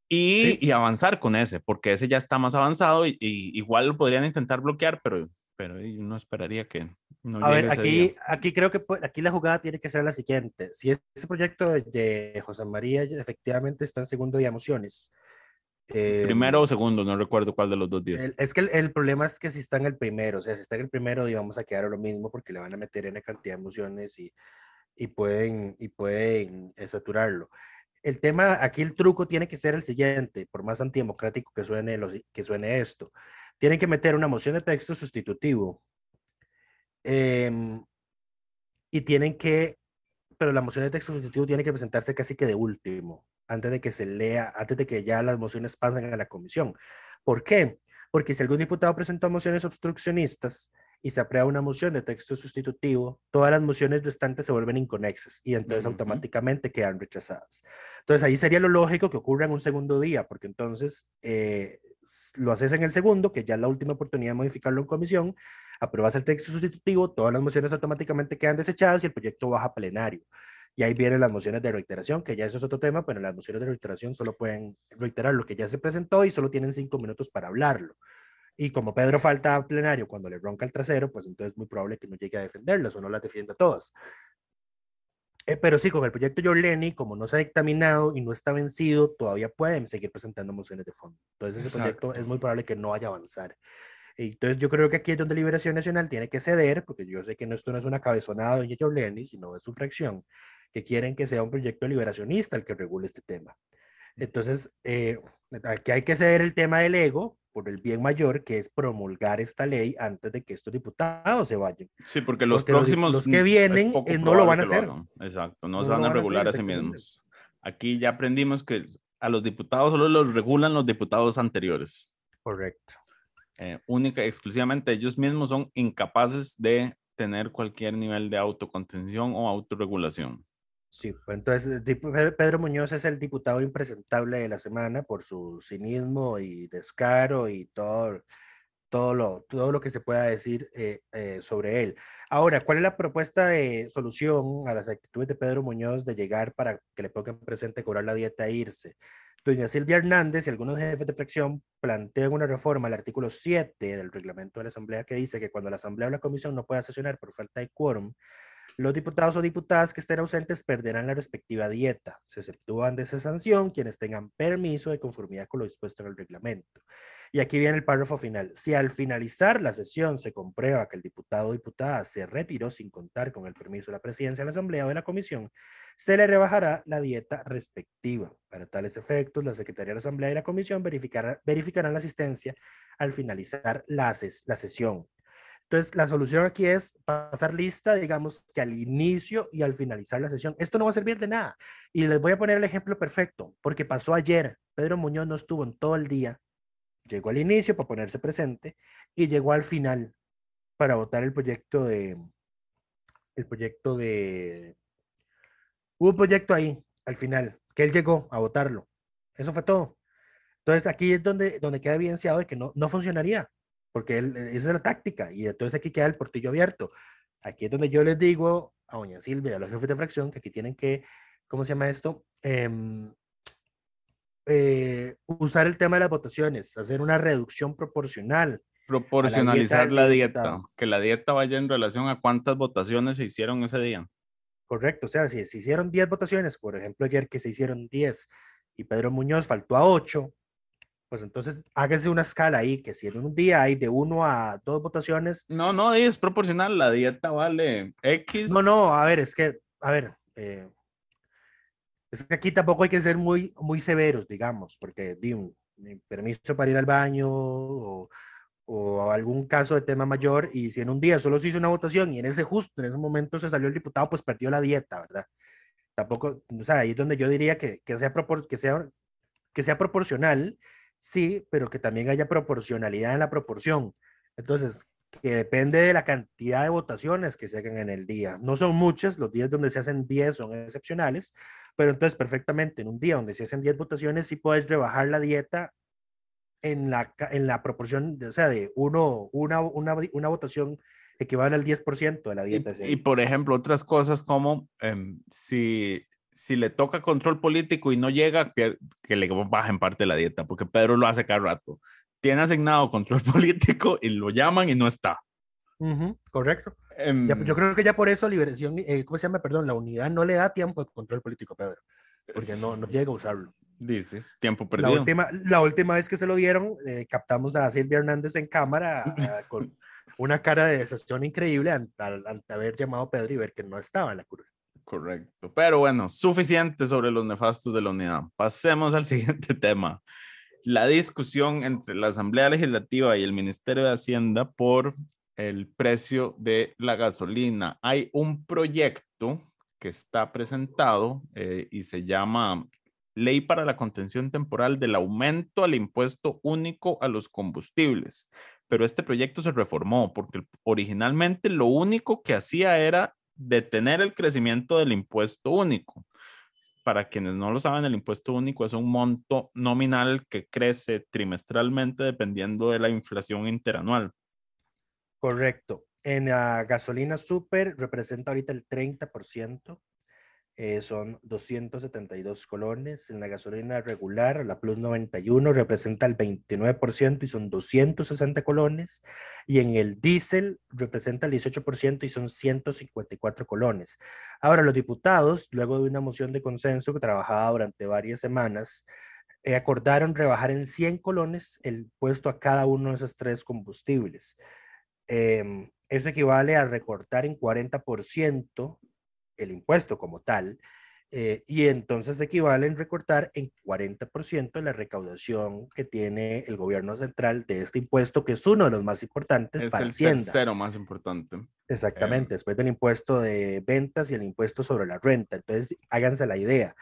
Y, Sí. y, avanzar con ese, porque ese ya está más avanzado y, y igual lo podrían intentar bloquear, pero, pero uno esperaría que no A llegue ver, ese aquí, día. aquí creo que aquí la jugada tiene que ser la siguiente. Si ese proyecto de, José María efectivamente está en segundo día de mociones. eh, Primero o segundo, no recuerdo cuál de los dos días. el- es que el, el problema es que si está en el primero, o sea, si está en el primero, íbamos a quedar lo mismo porque le van a meter en cantidad de mociones y, y pueden, y pueden eh, saturarlo. El tema, aquí el truco tiene que ser el siguiente, por más antidemocrático que suene, lo- que suene esto. Tienen que meter una moción de texto sustitutivo em, y tienen que, pero la moción de texto sustitutivo tiene que presentarse casi que de último, antes de que se lea, antes de que ya las mociones pasen a la comisión. ¿Por qué? Porque si algún diputado presentó mociones obstruccionistas y se aprueba una moción de texto sustitutivo, todas las mociones restantes se vuelven inconexas y entonces Ujú. automáticamente quedan rechazadas. Entonces ahí sería lo lógico que ocurra en un segundo día, porque entonces eh, lo haces en el segundo, que ya es la última oportunidad de modificarlo en comisión, apruebas el texto sustitutivo, todas las mociones automáticamente quedan desechadas y el proyecto baja a plenario. Y ahí vienen las mociones de reiteración, que ya eso es otro tema, pero las mociones de reiteración solo pueden reiterar lo que ya se presentó y solo tienen cinco minutos para hablarlo. Y como Pedro falta a plenario cuando le ronca el trasero, pues entonces es muy probable que no llegue a defenderlas o no las defienda todas. Eh, pero sí, con el proyecto Yorleni, como no se ha dictaminado y no está vencido, todavía pueden seguir presentando mociones de fondo. Entonces ese proyecto es muy probable que no vaya a avanzar. Entonces yo creo que aquí es donde Liberación Nacional tiene que ceder, porque yo sé que no, esto no es una cabezonada de Yorleni, sino es su fracción, que quieren que sea un proyecto liberacionista el que regule este tema. Entonces, eh, aquí hay que ceder el tema del ego por el bien mayor, que es promulgar esta ley antes de que estos diputados se vayan. Sí, porque los Porque próximos. los que mm, vienen, eh, no lo van a hacer. Exacto, no, No se van a van a hacer, regular a sí mismos. Aquí ya aprendimos que a los diputados solo los regulan los diputados anteriores. Correcto. Eh, única exclusivamente ellos mismos son incapaces de tener cualquier nivel de autocontención o autorregulación. Sí, pues entonces Pedro Muñoz es el diputado impresentable de la semana por su cinismo y descaro y todo, todo, lo, todo lo que se pueda decir eh, eh, sobre él. Ahora, ¿cuál es la propuesta de solución a las actitudes de Pedro Muñoz de llegar para que le pongan presente cobrar la dieta e irse? Doña Silvia Hernández y algunos jefes de fracción plantean una reforma al artículo 7 del reglamento de la Asamblea que dice que cuando la Asamblea o la Comisión no pueda sesionar por falta de quórum, los diputados o diputadas que estén ausentes perderán la respectiva dieta. Se exceptúan de esa sanción quienes tengan permiso de conformidad con lo dispuesto en el reglamento. Y aquí viene el párrafo final. Si al finalizar la sesión se comprueba que el diputado o diputada se retiró sin contar con el permiso de la presidencia de la Asamblea o de la Comisión, se le rebajará la dieta respectiva. Para tales efectos, la Secretaría de la Asamblea y la Comisión verificará, verificarán la asistencia al finalizar la sesión. Entonces, la solución aquí es pasar lista, digamos, que al inicio y al finalizar la sesión. Esto no va a servir de nada. Y les voy a poner el ejemplo perfecto, porque pasó ayer. Pedro Muñoz no estuvo en todo el día. Llegó al inicio para ponerse presente y llegó al final para votar el proyecto de... El proyecto de... Hubo un proyecto ahí, al final, que él llegó a votarlo. Eso fue todo. Entonces, aquí es donde, donde queda evidenciado de que no, no funcionaría porque él, esa es la táctica, y entonces aquí queda el portillo abierto. Aquí es donde yo les digo a doña Silvia a los jefes de fracción que aquí tienen que, ¿cómo se llama esto? Em, eh, usar el tema de las votaciones, hacer una reducción proporcional. Proporcionalizar la dieta, diputado. que la dieta vaya en relación a cuántas votaciones se hicieron ese día. Correcto, o sea, si se hicieron 10 votaciones, por ejemplo, ayer que se hicieron 10 y Pedro Muñoz faltó a 8, pues entonces hágase una escala ahí, que si en un día hay de 1 a 2 votaciones, No, no, es proporcional, la dieta vale X. No, no, a ver, es que, a ver, eh, Es que aquí tampoco hay que ser muy, muy severos, digamos, porque di un, permiso para ir al baño o, o algún caso de tema mayor y si en un día solo se hizo una votación y en ese justo, en ese momento se salió el diputado, pues perdió la dieta, ¿verdad? Tampoco, o sea, ahí es donde yo diría que, que, sea, que, sea, que sea proporcional, sí, pero que también haya proporcionalidad en la proporción. Entonces, que depende de la cantidad de votaciones que se hagan en el día. No son muchas, los días donde se hacen 10 son excepcionales, pero entonces perfectamente en un día donde se hacen 10 votaciones sí puedes rebajar la dieta en la, en la proporción, o sea, de uno, una, una, una votación equivale al 10% de la dieta. Y, y, por ejemplo, otras cosas como um, si, si le toca control político y no llega, que, le baja en parte la dieta, porque Pedro lo hace cada rato tiene asignado control político y lo llaman y no está. Uh -huh, correcto. Um, ya, yo creo que ya por eso Liberación, eh, ¿cómo se llama? Perdón, la unidad no le da tiempo de control político, Pedro, porque no, no llega a usarlo. Dices, tiempo perdido. La última, la última vez que se lo dieron, eh, captamos a Silvia Hernández en cámara a, con una cara de decepción increíble ante, ante, haber llamado a Pedro y ver que no estaba en la curva. Correcto. Pero bueno, suficiente sobre los nefastos de la unidad. Pasemos al siguiente tema la discusión entre la Asamblea Legislativa y el Ministerio de Hacienda por el precio de la gasolina. Hay un proyecto que está presentado eh, y se llama Ley para la Contención Temporal del Aumento al Impuesto Único a los Combustibles. Pero este proyecto se reformó porque originalmente lo único que hacía era detener el crecimiento del impuesto único para quienes no lo saben, el impuesto único es un monto nominal que crece trimestralmente dependiendo de la inflación interanual. Correcto. En la gasolina super representa ahorita el 30%, eh, son 272 colones. En la gasolina regular, la Plus 91 representa el 29% y son 260 colones. Y en el diésel representa el 18% y son 154 colones. Ahora, los diputados, luego de una moción de consenso que trabajaba durante varias semanas, eh, acordaron rebajar en 100 colones el puesto a cada uno de esos tres combustibles. Eh, eso equivale a recortar en 40% el impuesto como tal, eh, y entonces equivalen recortar en 40% la recaudación que tiene el gobierno central de este impuesto, que es uno de los más importantes es para el Hacienda. tercero más importante. Exactamente, eh. después del impuesto de ventas y el impuesto sobre la renta. Entonces, háganse la idea.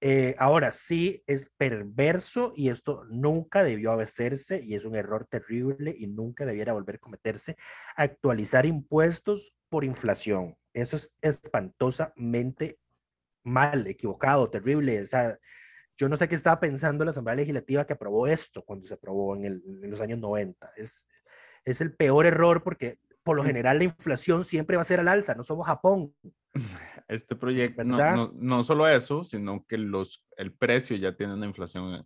Eh, ahora sí es perverso y esto nunca debió hacerse y es un error terrible y nunca debiera volver a cometerse actualizar impuestos por inflación. Eso es espantosamente mal, equivocado, terrible. O sea, yo no sé qué estaba pensando la Asamblea Legislativa que aprobó esto cuando se aprobó en, el, en los años 90. Es, es el peor error porque por lo general la inflación siempre va a ser al alza, no somos Japón. Este proyecto, no, no, no, solo eso, sino que los, el precio ya tiene una inflación.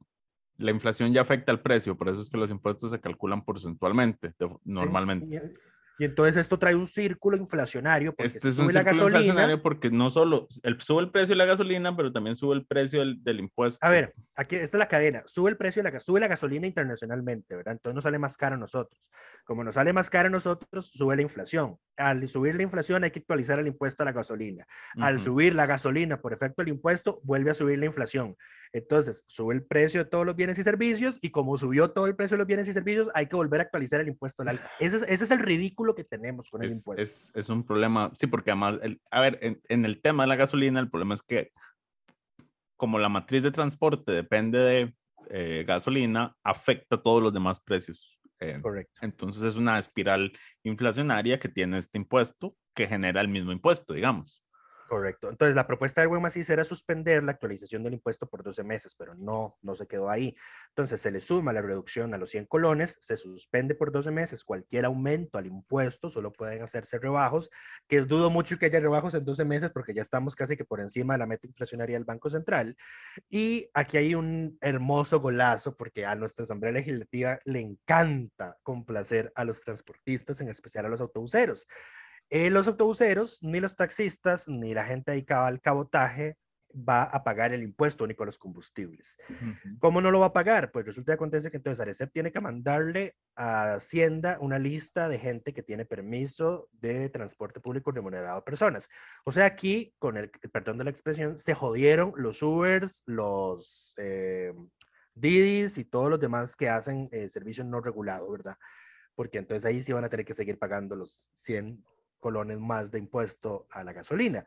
La inflación ya afecta al precio, por eso es que los impuestos se calculan porcentualmente, normalmente. Sí, y entonces esto trae un círculo inflacionario. Porque este es un círculo gasolina, inflacionario porque no solo el, sube el precio de la gasolina, pero también sube el precio del, del, impuesto. A ver, aquí esta es la cadena. Sube el precio de la, sube la gasolina internacionalmente, ¿verdad? Entonces nos sale más caro a nosotros. Como nos sale más caro a nosotros, sube la inflación. Al subir la inflación hay que actualizar el impuesto a la gasolina. Al uh -huh. subir la gasolina por efecto del impuesto, vuelve a subir la inflación. Entonces, sube el precio de todos los bienes y servicios y como subió todo el precio de los bienes y servicios, hay que volver a actualizar el impuesto al alza. Ese es, ese es el ridículo que tenemos con es, el impuesto. Es, es, un problema, sí, porque además, el, a ver, en, en, el tema de la gasolina, el problema es que como la matriz de transporte depende de eh, gasolina, afecta a todos los demás precios. Eh, Correcto. Entonces es una espiral inflacionaria que tiene este impuesto que genera el mismo impuesto, digamos. Correcto. Entonces, la propuesta de Macís era suspender la actualización del impuesto por 12 meses, pero no, no se quedó ahí. Entonces, se le suma la reducción a los 100 colones, se suspende por 12 meses cualquier aumento al impuesto, solo pueden hacerse rebajos, que dudo mucho que haya rebajos en 12 meses porque ya estamos casi que por encima de la meta inflacionaria del Banco Central. Y aquí hay un hermoso golazo porque a nuestra Asamblea Legislativa le encanta complacer a los transportistas, en especial a los autobuseros. Eh, los autobuseros, ni los taxistas, ni la gente dedicada al cabotaje va a pagar el impuesto único a los combustibles. Ujú. ¿Cómo no lo va a pagar? Pues resulta que acontece que entonces Arecep tiene que mandarle a Hacienda una lista de gente que tiene permiso de transporte público remunerado a personas. O sea, aquí, con el perdón de la expresión, se jodieron los Ubers, los eh, Didis y todos los demás que hacen eh, servicio no regulado, ¿verdad? Porque entonces ahí sí van a tener que seguir pagando los 100 colones más de impuesto a la gasolina.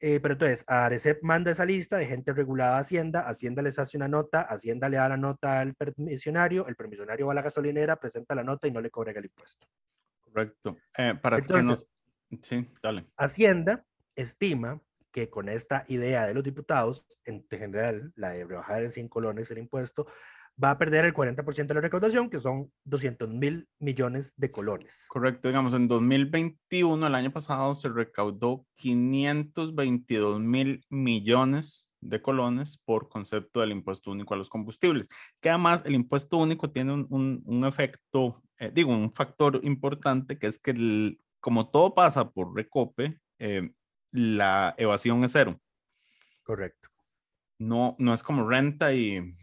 Eh, pero entonces, Arecep manda esa lista de gente regulada a Hacienda, Hacienda les hace una nota, Hacienda le da la nota al permisionario, el permisionario va a la gasolinera, presenta la nota y no le cobran el impuesto. Correcto. Eh, para Entonces- que no... Sí, dale. Hacienda estima que con esta idea de los diputados, en general, la de rebajar en 100 colones el impuesto, va a perder el 40% de la recaudación, que son 200 mil millones de colones. Correcto, digamos, en 2021, el año pasado, se recaudó 522 mil millones de colones por concepto del impuesto único a los combustibles, que además el impuesto único tiene un, un- un efecto, eh, digo, un factor importante, que es que el- como todo pasa por recope, eh, la evasión es cero. Correcto. No, no es como renta y,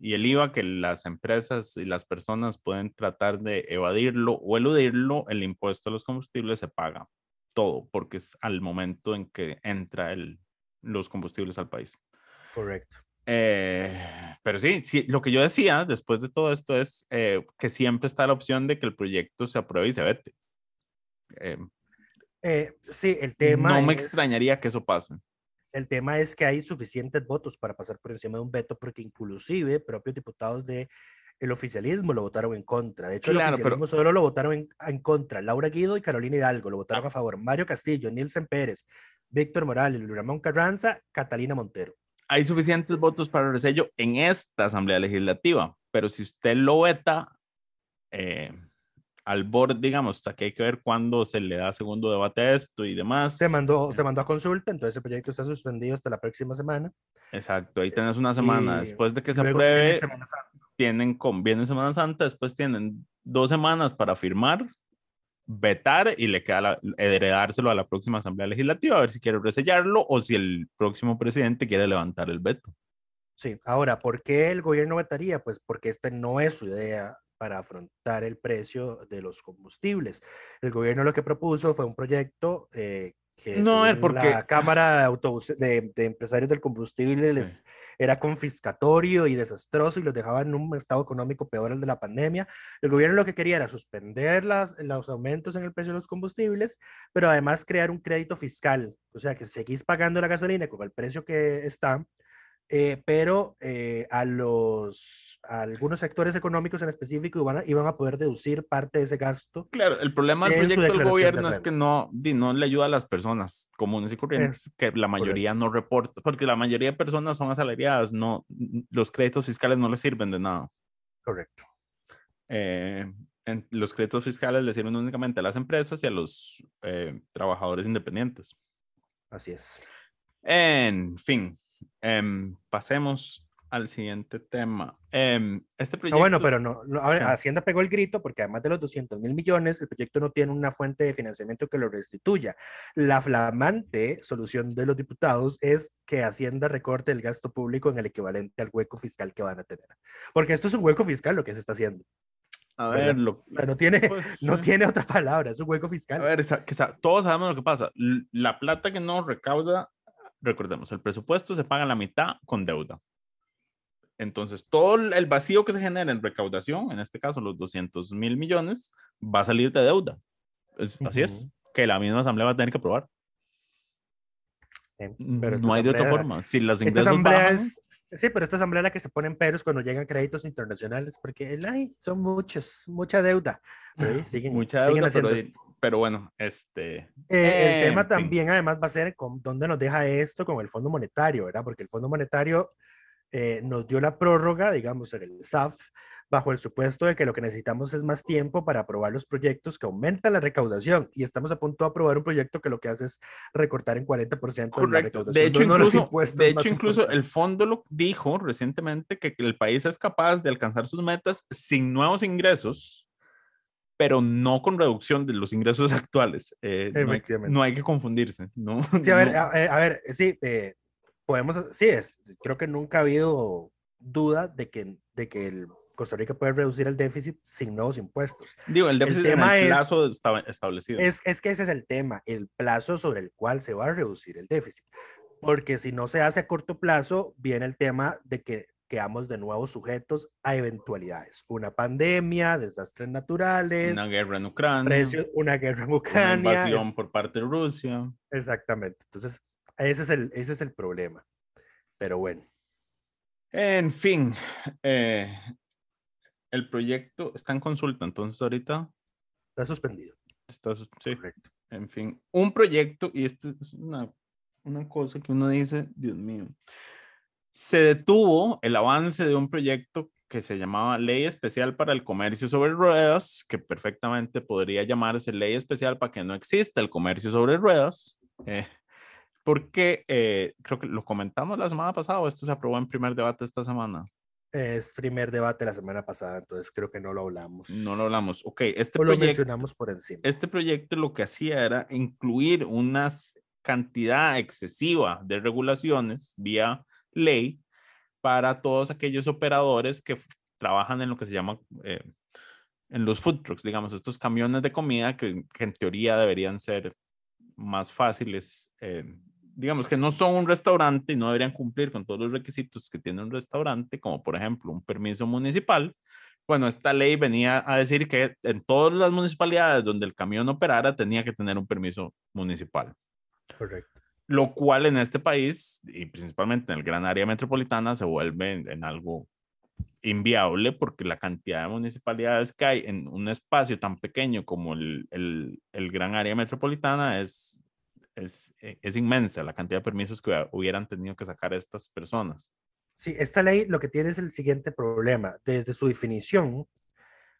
y el IVA que las empresas y las personas pueden tratar de evadirlo o eludirlo, el impuesto a los combustibles se paga todo porque es al momento en que entra el, los combustibles al país. Correcto. Eh, pero sí, sí, lo que yo decía después de todo esto es eh, que siempre está la opción de que el proyecto se apruebe y se vete. Eh, sí, el tema no me extrañaría que eso pase. El tema es que hay suficientes votos para pasar por encima de un veto, porque inclusive propios diputados de el oficialismo lo votaron en contra. De hecho, Claro, el pero- oficialismo solo lo votaron en, en contra. Laura Guido y Carolina Hidalgo lo votaron a favor. Mario Castillo, Nielsen Pérez, Víctor Morales, Luis Ramón Carranza, Catalina Montero. hay suficientes votos para el resello en esta Asamblea Legislativa, pero si usted lo veta eh, al borde, digamos, hasta que hay que ver cuándo se le da segundo debate a esto y demás. Se mandó, se mandó a consulta, entonces el proyecto está suspendido hasta la próxima semana. Exacto, ahí tenés una semana. Y Después de que se apruebe, tienen con viene Semana Santa, después tienen dos semanas para firmar, vetar y le queda la- heredárselo a la próxima Asamblea Legislativa a ver si quiere resellarlo o si el próximo presidente quiere levantar el veto. Sí, ahora, ¿por qué el gobierno vetaría? Pues porque esta no es su idea para afrontar el precio de los combustibles. El gobierno lo que propuso fue un proyecto eh, que No, porque- la Cámara de, Autobus- de, de Empresarios del Combustible les era confiscatorio y desastroso y los dejaba en un estado económico peor al de la pandemia. El gobierno lo que quería era suspender las, los aumentos en el precio de los combustibles, pero además crear un crédito fiscal, o sea, que seguís pagando la gasolina con el precio que está, eh, pero eh, a los a algunos sectores económicos en específico iban a, iban a poder deducir parte de ese gasto. Claro, el problema del proyecto del de gobierno es que no, no le ayuda a las personas comunes y corrientes, que la mayoría no reporta, porque la mayoría de personas son asalariadas, no, los créditos fiscales no les sirven de nada. Correcto. Eh, en- los créditos fiscales le sirven únicamente a las empresas y a los eh, trabajadores independientes. Así es. En fin, em, pasemos al siguiente tema. Em, este No, proyecto... bueno, pero no, no, a ver, ¿Qué? Hacienda pegó el grito porque además de los 200 mil millones, el proyecto no tiene una fuente de financiamiento que lo restituya. La flamante solución de los diputados es que Hacienda recorte el gasto público en el equivalente al hueco fiscal que van a tener. Porque esto es un hueco fiscal lo que se está haciendo. a ver, lo, no tiene, pues, no sí. tiene otra palabra, es un hueco A fiscal. ver, esa- que todos sabemos lo que pasa. La plata que no recauda, recordemos, el presupuesto se paga la mitad con deuda. Entonces, todo el- vacío que se genera en recaudación, en este caso los 200 mil millones, va a salir de deuda. Es- Así es, que la misma asamblea va a tener que aprobar. Eh, pero no hay de otra forma. Si los ingresos bajan, es, sí, pero esta asamblea es la que se ponen peros cuando llegan créditos internacionales, porque ay, son muchos, mucha deuda. Pero, ahí siguen, mucha siguen deuda, pero, haciendo di- esto. pero bueno, este... Eh, Eh, el tema fin. también, además, va a ser con dónde nos deja esto con el Fondo Monetario, ¿verdad? Porque el Fondo Monetario eh, nos dio la prórroga, digamos, en el SAF, bajo el supuesto de que lo que necesitamos es más tiempo para aprobar los proyectos que aumentan la recaudación. Y estamos a punto de aprobar un proyecto que lo que hace es recortar en 40% la Correcto. recaudación De hecho, uno de los incluso, de hecho, incluso el fondo lo dijo recientemente que el país es capaz de alcanzar sus metas sin nuevos ingresos, pero no con reducción de los ingresos actuales. Eh, no, hay, Efectivamente. no hay que confundirse, ¿no? Sí, a ver, No. a, eh, a ver, sí, eh, podemos, sí, es, creo que nunca ha habido duda de que, de que el Costa Rica puede reducir el déficit sin nuevos impuestos. Digo, el déficit tema en el es- plazo está establecido. Es, es que ese es el tema, el plazo sobre el cual se va a reducir el déficit. Porque si no se hace a corto plazo, viene el tema de que quedamos de nuevo sujetos a eventualidades. Una pandemia, desastres naturales, una guerra en Ucrania, precios, una guerra en una Ucrania. invasión por parte de Rusia. Exactamente. Entonces, ese es el, ese es el problema. Pero bueno, En fin, eh, el proyecto está en consulta, entonces ahorita está suspendido. está, sí, Correcto. en fin, un proyecto, y esto es una, una cosa que uno dice, Dios mío, se detuvo el avance de un proyecto que se llamaba Ley Especial para el Comercio sobre Ruedas, que perfectamente podría llamarse Ley Especial para que no exista el comercio sobre ruedas, eh, porque eh, creo que lo comentamos la semana pasada, o esto se aprobó en primer debate esta semana. Es primer debate la semana pasada, entonces creo que no lo hablamos. No lo hablamos. Ok, este O lo proyecto, mencionamos por encima. este proyecto lo que hacía era incluir una cantidad excesiva de regulaciones vía ley para todos aquellos operadores que trabajan en lo que se llama eh, en los food trucks, digamos, estos camiones de comida que, que en teoría deberían ser más fáciles, eh, digamos que no son un restaurante y no deberían cumplir con todos los requisitos que tiene un restaurante, como por ejemplo un permiso municipal. Bueno, esta ley venía a decir que en todas las municipalidades donde el camión operara tenía que tener un permiso municipal Correcto. lo cual en este país y principalmente en el gran área metropolitana se vuelve en, en algo inviable porque la cantidad de municipalidades que hay en un espacio tan pequeño como el, el- el gran área metropolitana es, es, eh, es inmensa la cantidad de permisos que hubiera- hubieran tenido que sacar estas personas. Sí, esta ley lo que tiene es el siguiente problema. Desde su definición,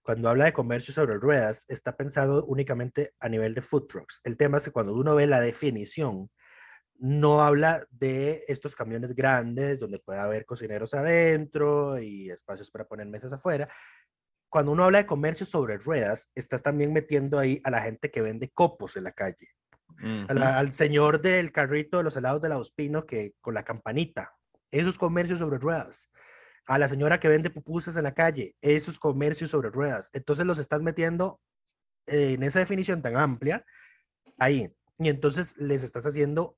cuando habla de comercio sobre ruedas, está pensado únicamente a nivel de food trucks. El tema es que cuando uno ve la definición, no habla de estos camiones grandes donde puede haber cocineros adentro y espacios para poner mesas afuera. Cuando uno habla de comercio sobre ruedas, estás también metiendo ahí a la gente que vende copos en la calle, al señor del carrito de los helados de la Ospino que con la campanita. Esos comercios sobre ruedas. A la señora que vende pupusas en la calle. Esos comercios sobre ruedas. Entonces los estás metiendo en esa definición tan amplia ahí. Y entonces les estás haciendo,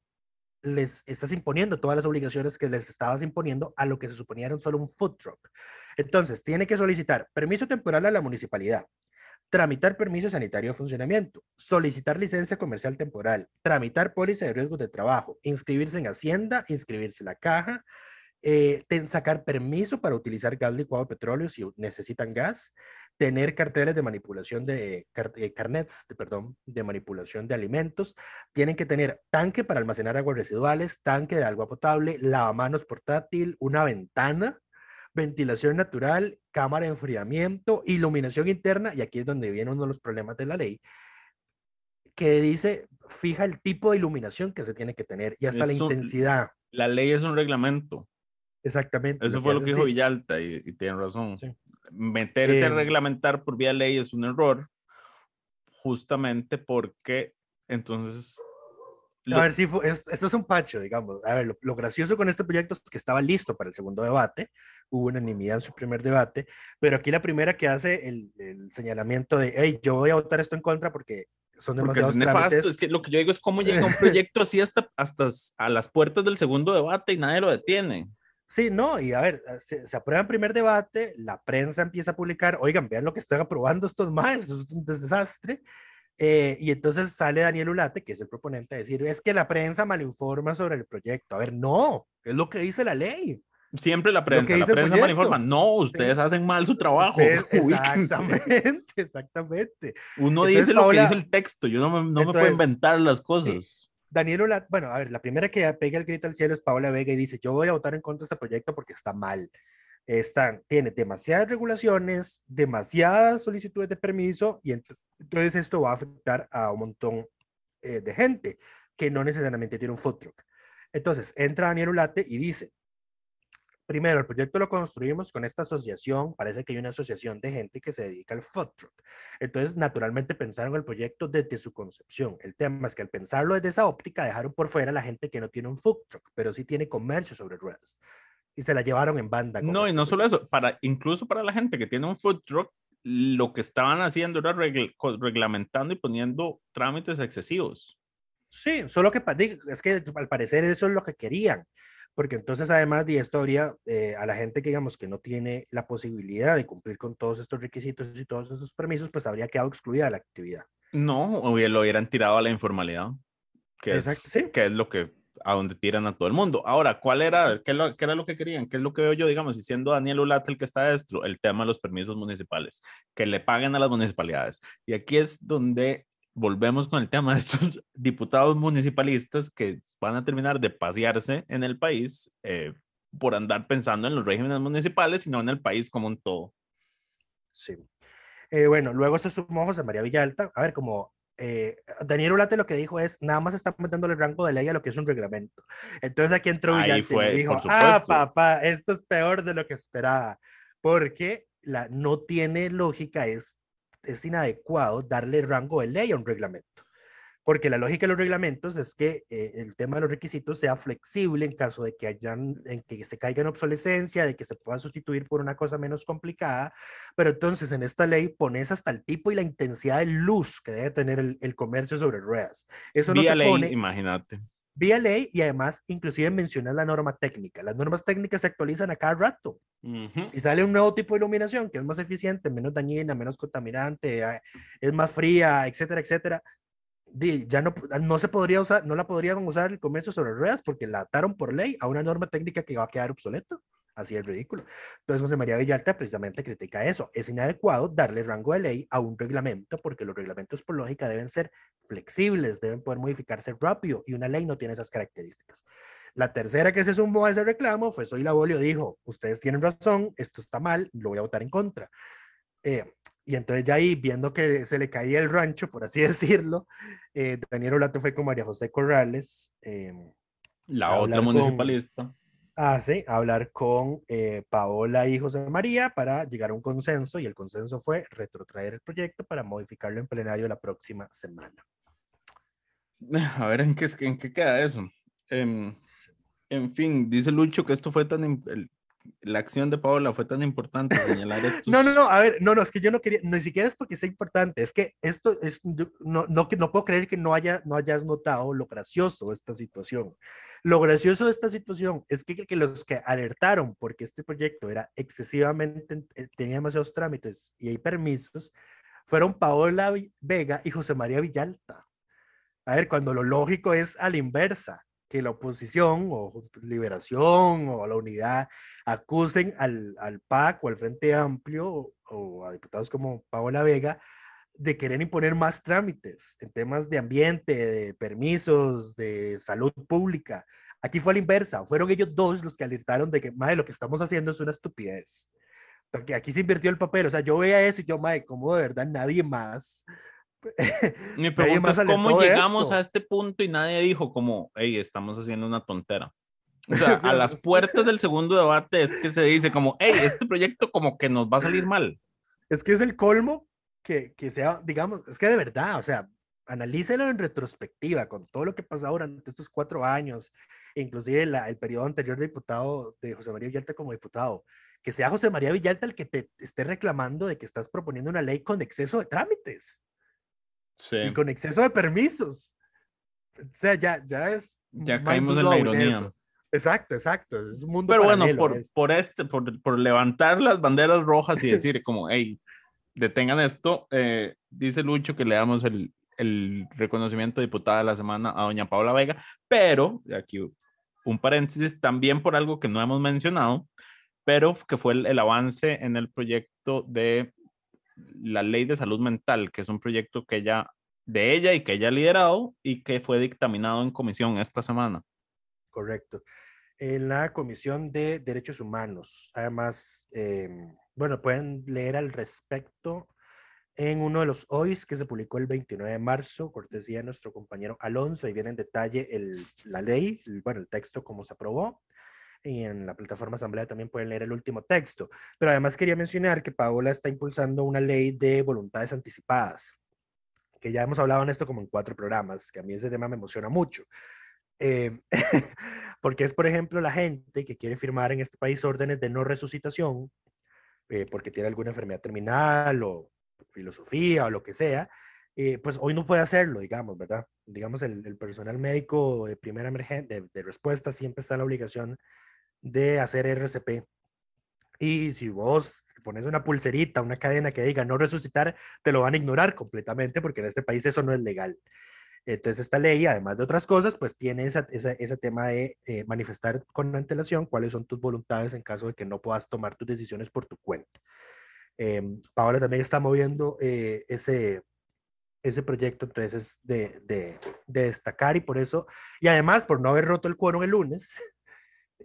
les estás imponiendo todas las obligaciones que les estabas imponiendo a lo que se suponía era solo un food truck. Entonces, tiene que solicitar permiso temporal a la municipalidad, tramitar permiso sanitario de funcionamiento, solicitar licencia comercial temporal, tramitar póliza de riesgos de trabajo, inscribirse en Hacienda, inscribirse en la caja, eh, sacar permiso para utilizar gas licuado de petróleo si necesitan gas, tener carteles de manipulación de car- eh, de, perdón, de manipulación de alimentos, tienen que tener tanque para almacenar aguas residuales, tanque de agua potable, lavamanos portátil, una ventana, ventilación natural, cámara de enfriamiento, iluminación interna, y aquí es donde viene uno de los problemas de la ley, que dice, fija el tipo de iluminación que se tiene que tener y hasta la intensidad. La ley es un reglamento. Exactamente. Eso lo fue lo que dijo así. Villalta y, y tiene razón. Sí. Meterse a Em, reglamentar por vía ley es un error, justamente porque entonces... A lo- ver, sí, fue- es- esto es un pacho, digamos. A ver, lo, lo gracioso con este proyecto es que estaba listo para el segundo debate, hubo unanimidad en su primer debate, pero aquí la primera que hace el, el señalamiento de, hey, yo voy a votar esto en contra porque son Porque es demasiados nefasto, trámites. es que lo que yo digo es cómo llega un proyecto así hasta, hasta a las puertas del segundo debate y nadie lo detiene. Sí, no, y a ver, eh, se, se aprueba en primer debate, la prensa empieza a publicar, oigan, vean lo que están aprobando estos eso es un desastre. Eh, y entonces sale Daniel Ulate, que es el proponente, a decir, es que la prensa malinforma sobre el proyecto. A ver, no, es lo que dice la ley. Siempre la que prensa, la prensa malinforma. No, ustedes hacen mal su trabajo. Ustedes- exactamente, exactamente. Uno Entonces, dice lo que Paola- dice el texto, yo no me, no me puedo Entonces, inventar las cosas. Daniel Ulate, bueno, a ver, la primera que pega el grito al cielo es Paola Vega y dice, yo voy a votar en contra de este proyecto porque está mal. Están, tiene demasiadas regulaciones, demasiadas solicitudes de permiso y entonces esto va a afectar a un montón eh, de gente que no necesariamente tiene un food truck. Entonces, entra Daniel Ulate y dice, primero, el proyecto lo construimos con esta asociación, parece que hay una asociación de gente que se dedica al food truck. Entonces, naturalmente pensaron el proyecto desde su concepción. El tema es que al pensarlo desde esa óptica, dejaron por fuera a la gente que no tiene un food truck, pero sí tiene comercio sobre ruedas. Y se la llevaron en banda. No, y no solo eso, para, incluso para la gente que tiene un food truck, lo que estaban haciendo era regl- reglamentando y poniendo trámites excesivos. Sí, solo que es que al parecer eso es lo que querían, porque entonces además de esto habría eh, a la gente que digamos que no tiene la posibilidad de cumplir con todos estos requisitos y todos estos permisos, pues habría quedado excluida de la actividad. No, o bien lo hubieran tirado a la informalidad, que, es, Exacto, sí. que es lo que a donde tiran a todo el mundo. Ahora, ¿cuál era, qué, lo- qué era lo que querían? ¿Qué es lo que veo yo, digamos, y siendo Daniel Ulate el que está esto? El tema de los permisos municipales, que le paguen a las municipalidades. Y aquí es donde volvemos con el tema de estos diputados municipalistas que van a terminar de pasearse en el país eh, por andar pensando en los regímenes municipales y no en el país como un todo. Sí. Eh, bueno, luego se sumó José María Villalta. A ver, como eh, Daniel Ulate lo que dijo es, nada más están metiendo el rango de ley a lo que es un reglamento. Entonces aquí entró Ahí Villalta y dijo, ah, papá, esto es peor de lo que esperaba, porque la, no tiene lógica, es, es inadecuado darle rango de ley a un reglamento. Porque la lógica de los reglamentos es que eh, el tema de los requisitos sea flexible en caso de que hayan, en que se caiga en obsolescencia, de que se pueda sustituir por una cosa menos complicada, pero entonces en esta ley pones hasta el tipo y la intensidad de luz que debe tener el, el comercio sobre ruedas. Eso no Vía se ley, pone imagínate. vía ley y además inclusive mencionas la norma técnica. Las normas técnicas se actualizan a cada rato. Ujú. Si sale un nuevo tipo de iluminación que es más eficiente, menos dañina, menos contaminante, eh, es más fría, etcétera, etcétera, ya no, no se podría usar, no la podrían usar el comercio sobre ruedas porque la ataron por ley a una norma técnica que va a quedar obsoleta. Así es ridículo. Entonces José María Villalta precisamente critica eso. Es inadecuado darle rango de ley a un reglamento porque los reglamentos por lógica deben ser flexibles, deben poder modificarse rápido y una ley no tiene esas características. La tercera que se sumó a ese reclamo fue Soy Labolio, dijo, ustedes tienen razón, esto está mal, lo voy a votar en contra. Eh, y entonces ya ahí, viendo que se le caía el rancho, por así decirlo, eh, Daniel Olato fue con María José Corrales eh, La otra con- municipalista. a sí, a hablar con eh, Paola y José María para llegar a un consenso y el consenso fue retrotraer el proyecto para modificarlo en plenario la próxima semana. A ver, ¿en qué, en qué queda eso? Em, en fin, dice Lucho que esto fue tan... el- la acción de Paola fue tan importante señalar estos... No, no, no, a ver, no, no, es que yo no quería, ni siquiera es porque sea importante, es que esto es, no, no, no puedo creer que no, haya, no hayas notado lo gracioso de esta situación. Lo gracioso de esta situación es que, que los que alertaron porque este proyecto era excesivamente, eh, tenía demasiados trámites y hay permisos, fueron Paola Vega y José María Villalta. A ver, cuando lo lógico es a la inversa, que la oposición o Liberación o la unidad acusen al, al PAC o al Frente Amplio o, a diputados como Paola Vega de querer imponer más trámites en temas de ambiente, de permisos, de salud pública. Aquí fue a la inversa, fueron ellos dos los que alertaron de que, madre, lo que estamos haciendo es una estupidez. Porque aquí se invirtió el papel, o sea, yo veía eso y yo, madre, como de verdad nadie más. Mi pregunta es cómo llegamos esto? a este punto y nadie dijo como, hey, estamos haciendo una tontera. O sea, a las puertas del segundo debate es que se dice como, hey, este proyecto como que nos va a salir mal. Es que es el colmo que, que sea, digamos, es que de verdad, o sea, analícelo en retrospectiva con todo lo que pasó durante estos cuatro años, inclusive la- el periodo anterior de diputado de José María Villalta como diputado, que sea José María Villalta el que te esté reclamando de que estás proponiendo una ley con exceso de trámites Sí. y con exceso de permisos. O sea, ya, ya es... Ya caímos en la ironía. eso. Exacto, exacto. Es un mundo Pero bueno, por, esto. por este, por, por levantar las banderas rojas y decir como, hey, detengan esto, eh, dice Lucho que le damos el, el reconocimiento de diputada de la semana a doña Paula Vega, pero aquí un paréntesis también por algo que no hemos mencionado, pero que fue el, el avance en el proyecto de la ley de salud mental, que es un proyecto que ella, de ella y que ella ha liderado y que fue dictaminado en comisión esta semana. Correcto. En la Comisión de Derechos Humanos. Además, em, bueno, pueden leer al respecto en uno de los OIS que se publicó el 29 de marzo, cortesía de nuestro compañero Alonso. Ahí viene en detalle el, la ley, el- bueno, el texto, cómo se aprobó. Y en la plataforma Asamblea también pueden leer el último texto. Pero además quería mencionar que Paola está impulsando una ley de voluntades anticipadas, que ya hemos hablado en esto como en cuatro programas, que a mí ese tema me emociona mucho. Eh, porque es, por ejemplo, la gente que quiere firmar en este país órdenes de no resucitación, eh, porque tiene alguna enfermedad terminal o filosofía o lo que sea, eh, pues hoy no puede hacerlo, digamos, ¿verdad? Digamos, el, el personal médico de primera emergencia, de, de, respuesta, siempre está en la obligación de hacer RCP. Y si vos pones una pulserita, una cadena que diga no resucitar, te lo van a ignorar completamente porque en este país eso no es legal. Entonces, esta ley, además de otras cosas, pues tiene esa, ese tema de eh, manifestar con antelación cuáles son tus voluntades en caso de que no puedas tomar tus decisiones por tu cuenta. Eh, Paola también está moviendo eh, ese, ese proyecto, entonces es de, de, de, destacar y por eso, y además por no haber roto el quórum el lunes,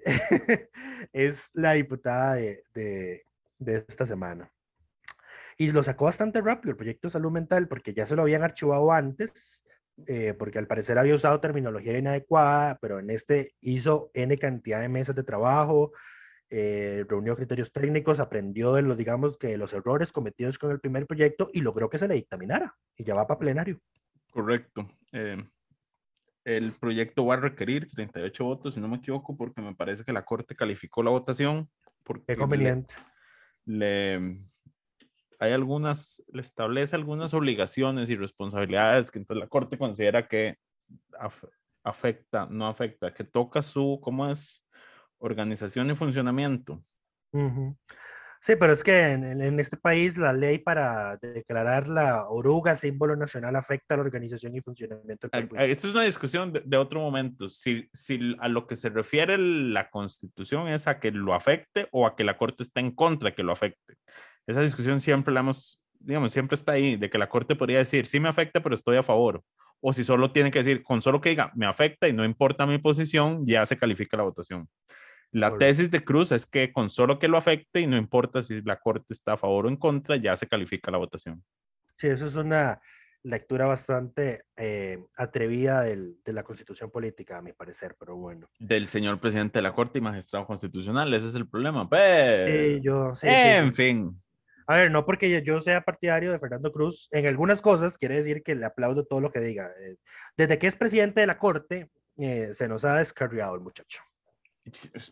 es la diputada de, de, esta semana. Y lo sacó bastante rápido el proyecto de salud mental porque ya se lo habían archivado antes, eh, porque al parecer había usado terminología inadecuada, pero en este hizo N cantidad de mesas de trabajo, eh, reunió criterios técnicos, aprendió de los, digamos, que los errores cometidos con el primer proyecto y logró que se le dictaminara y ya va para plenario. Correcto. Eh, el proyecto va a requerir 38 votos, si no me equivoco, porque me parece que la Corte calificó la votación. Porque Qué conveniente. Le, le, hay algunas, le establece algunas obligaciones y responsabilidades que entonces la Corte considera que af, afecta, no afecta, que toca su, ¿cómo es? Organización y funcionamiento. Uh -huh. Sí, pero es que en, en, este país la ley para declarar la oruga símbolo nacional afecta a la organización y funcionamiento del país. Esta es una discusión de, de, otro momento. Si, si a lo que se refiere la constitución es a que lo afecte o a que la corte está en contra de que lo afecte. Esa discusión siempre la hemos, digamos, siempre está ahí, de que la corte podría decir, sí me afecta, pero estoy a favor. O si solo tiene que decir, con solo que diga, me afecta y no importa mi posición, ya se califica la votación. La Correcto. tesis de Cruz es que con solo que lo afecte y no importa si la Corte está a favor o en contra, ya se califica la votación. Sí, eso es una lectura bastante eh, atrevida del, de la constitución política, a mi parecer, pero bueno. Del señor presidente de la Corte y magistrado constitucional, ese es el problema. Pero... Sí, yo, sí, en sí. fin. A ver, no porque yo sea partidario de Fernando Cruz, en algunas cosas quiere decir que le aplaudo todo lo que diga. Eh, Desde que es presidente de la Corte, eh, se nos ha descarriado el muchacho.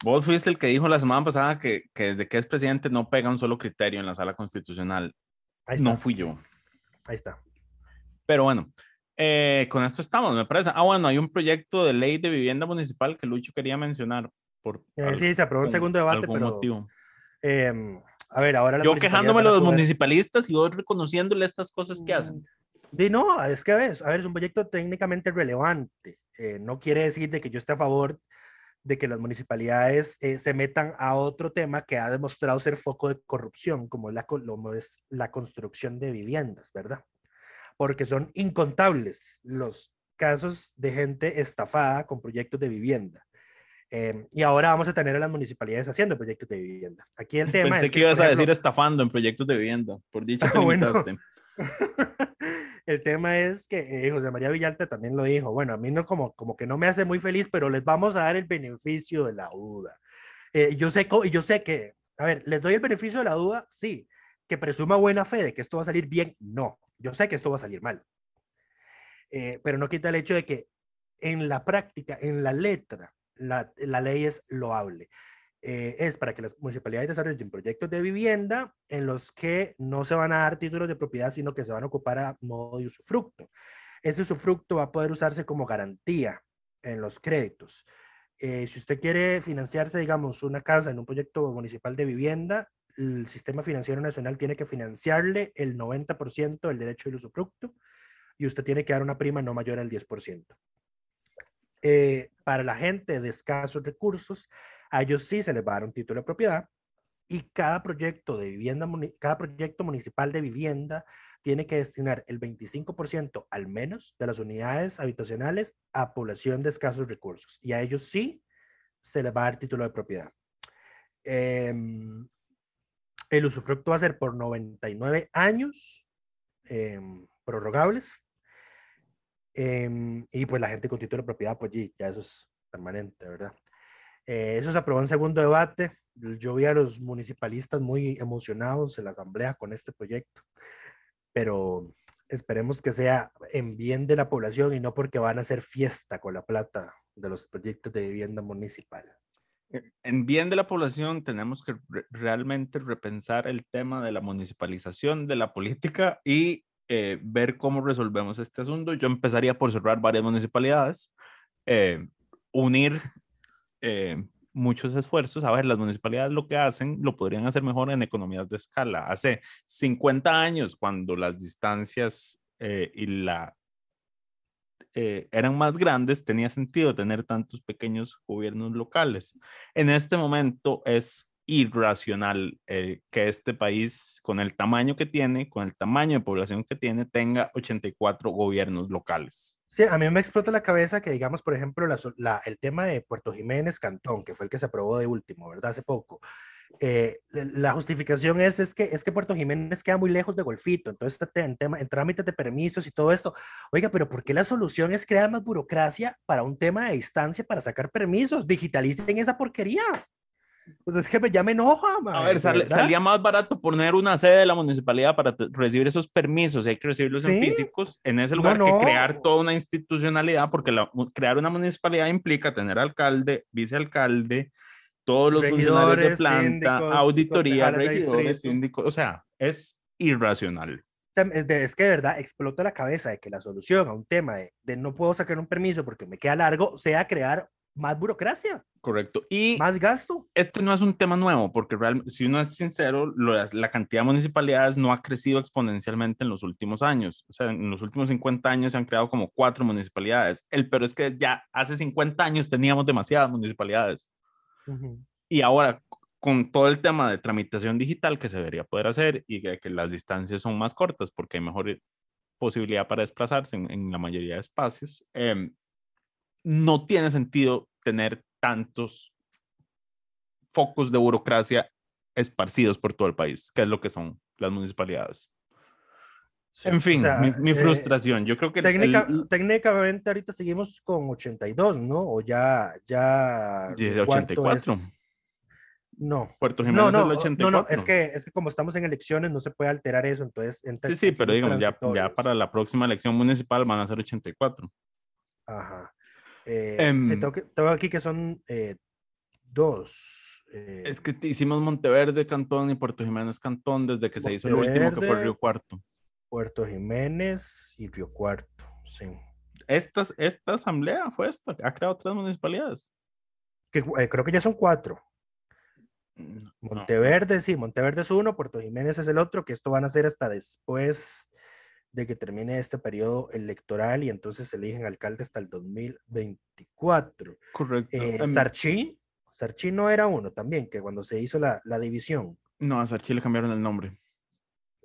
Vos fuiste el que dijo la semana pasada que, que desde que es presidente no pega un solo criterio en la sala constitucional. No fui yo. Ahí está. Pero bueno, eh, con esto estamos, me parece. Ah, bueno, hay un proyecto de ley de vivienda municipal que Lucho quería mencionar. Por eh, algo, sí, se aprobó un segundo debate, pero... Motivo. Eh, a ver, ahora... Yo quejándome de los poder... municipalistas y vos reconociéndole estas cosas que hacen. De mm, no, es que ves, a ver, es un proyecto técnicamente relevante. Eh, no quiere decir de que yo esté a favor de que las municipalidades eh, se metan a otro tema que ha demostrado ser foco de corrupción, como la, como es la construcción de viviendas, ¿verdad? Porque son incontables los casos de gente estafada con proyectos de vivienda. Eh, y ahora vamos a tener a las municipalidades haciendo proyectos de vivienda. Aquí el tema Pensé es que, que ibas ejemplo, a decir estafando en proyectos de vivienda, por dicho que bueno, el tema es que eh, José María Villalta también lo dijo, bueno, a mí no como, como que no me hace muy feliz, pero les vamos a dar el beneficio de la duda. Eh, yo, sé, yo sé que, a ver, les doy el beneficio de la duda, sí, que presuma buena fe de que esto va a salir bien, no, yo sé que esto va a salir mal, eh, pero no quita el hecho de que en la práctica, en la letra, la, la ley es loable. Eh, es para que las municipalidades desarrollen proyectos de vivienda en los que no se van a dar títulos de propiedad, sino que se van a ocupar a modo de usufructo. Ese usufructo va a poder usarse como garantía en los créditos. Eh, si usted quiere financiarse, digamos, una casa en un proyecto municipal de vivienda, el sistema financiero nacional tiene que financiarle el 90% del derecho del usufructo y usted tiene que dar una prima no mayor al 10%. Eh, para la gente de escasos recursos, a ellos sí se les va a dar un título de propiedad y cada proyecto de vivienda, cada proyecto municipal de vivienda tiene que destinar el 25% al menos de las unidades habitacionales a población de escasos recursos y a ellos sí se les va a dar título de propiedad. Eh, el usufructo va a ser por 99 años eh, prorrogables eh, y pues la gente con título de propiedad pues ya eso es permanente, ¿verdad? Eh, eso se aprobó en segundo debate. Yo vi a los municipalistas muy emocionados en la asamblea con este proyecto, pero esperemos que sea en bien de la población y no porque van a hacer fiesta con la plata de los proyectos de vivienda municipal. En bien de la población tenemos que re- realmente repensar el tema de la municipalización de la política y eh, ver cómo resolvemos este asunto. Yo empezaría por cerrar varias municipalidades, eh, unir eh, muchos esfuerzos. A ver, las municipalidades lo que hacen lo podrían hacer mejor en economías de escala. Hace 50 años, cuando las distancias eh, y la eh, eran más grandes, tenía sentido tener tantos pequeños gobiernos locales. En este momento es irracional eh, que este país, con el tamaño que tiene, con el tamaño de población que tiene, tenga 84 gobiernos locales. Sí, a mí me explota la cabeza que, digamos, por ejemplo, el tema de Puerto Jiménez Cantón, que fue el que se aprobó de último, ¿verdad? Hace poco. Eh, la- justificación es, es, que, es que Puerto Jiménez queda muy lejos de Golfito, entonces en, tema, en trámites de permisos y todo esto. Oiga, pero ¿por qué la solución es crear más burocracia para un tema de distancia para sacar permisos? Digitalicen esa porquería. Pues es que me, ya me enoja, A mae, ver, verdad. salía más barato poner una sede de la municipalidad para recibir esos permisos. Hay que recibirlos en Sí. físicos en ese No, lugar no. que crear toda una institucionalidad, porque la- crear una municipalidad implica tener alcalde, vicealcalde, todos los funcionarios de Regidores, planta, síndicos, auditoría, regidores, síndicos. O sea, es irracional. Es, de- es que de verdad explota la cabeza de que la solución a un tema de, de no puedo sacar un permiso porque me queda largo sea crear más burocracia, Correcto. Y más gasto. este no es un tema nuevo, porque realmente, si uno es sincero, lo- la cantidad de municipalidades no ha crecido exponencialmente en los últimos años. O sea, en los últimos 50 años se han creado como cuatro municipalidades. El pero es que ya hace 50 años teníamos demasiadas municipalidades. Y ahora, con todo el tema de tramitación digital que se debería poder hacer y que, que las distancias son más cortas porque hay mejor posibilidad para desplazarse en, en la mayoría de espacios, em, no tiene sentido tener tantos focos de burocracia esparcidos por todo el país, que es lo que son las municipalidades. Sí, En o fin, sea, mi, mi eh, frustración. Yo creo que el- técnica- el- técnicamente ahorita seguimos con 82, ¿no? O ya, ya. Sí, el cuarto 84. es- No. Puerto No, Jiménez es no, el no, 84. no, es que, es que como estamos en elecciones no se puede alterar eso, entonces... Sí, sí, pero digamos, ya, ya para la próxima elección municipal van a ser 84. Ajá. Eh, Em, sí, tengo, que- tengo aquí que son eh, dos. eh, Es que hicimos Monteverde Cantón y Puerto Jiménez Cantón desde que se hizo el último que fue Monteverde. Río Cuarto. Puerto Jiménez y Río Cuarto, sí. Estas, esta asamblea fue esta, ha creado tres municipalidades. Que, eh, creo que ya son cuatro. No, Monteverde, sí, Monteverde es uno, Puerto Jiménez es el otro, que esto van a ser hasta después de que termine este periodo electoral y entonces se eligen alcalde hasta el 2024. correcto. Eh, Em, Sarchí, Sarchí no era uno también, que cuando se hizo la, la división, no, a Sarchi le cambiaron el nombre.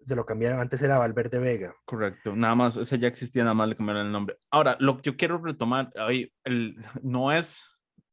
se lo cambiaron, antes era Valverde Vega. Correcto, nada más, ese ya existía, nada más le cambiaron el nombre. Ahora, lo que yo quiero retomar, ahí, el, no es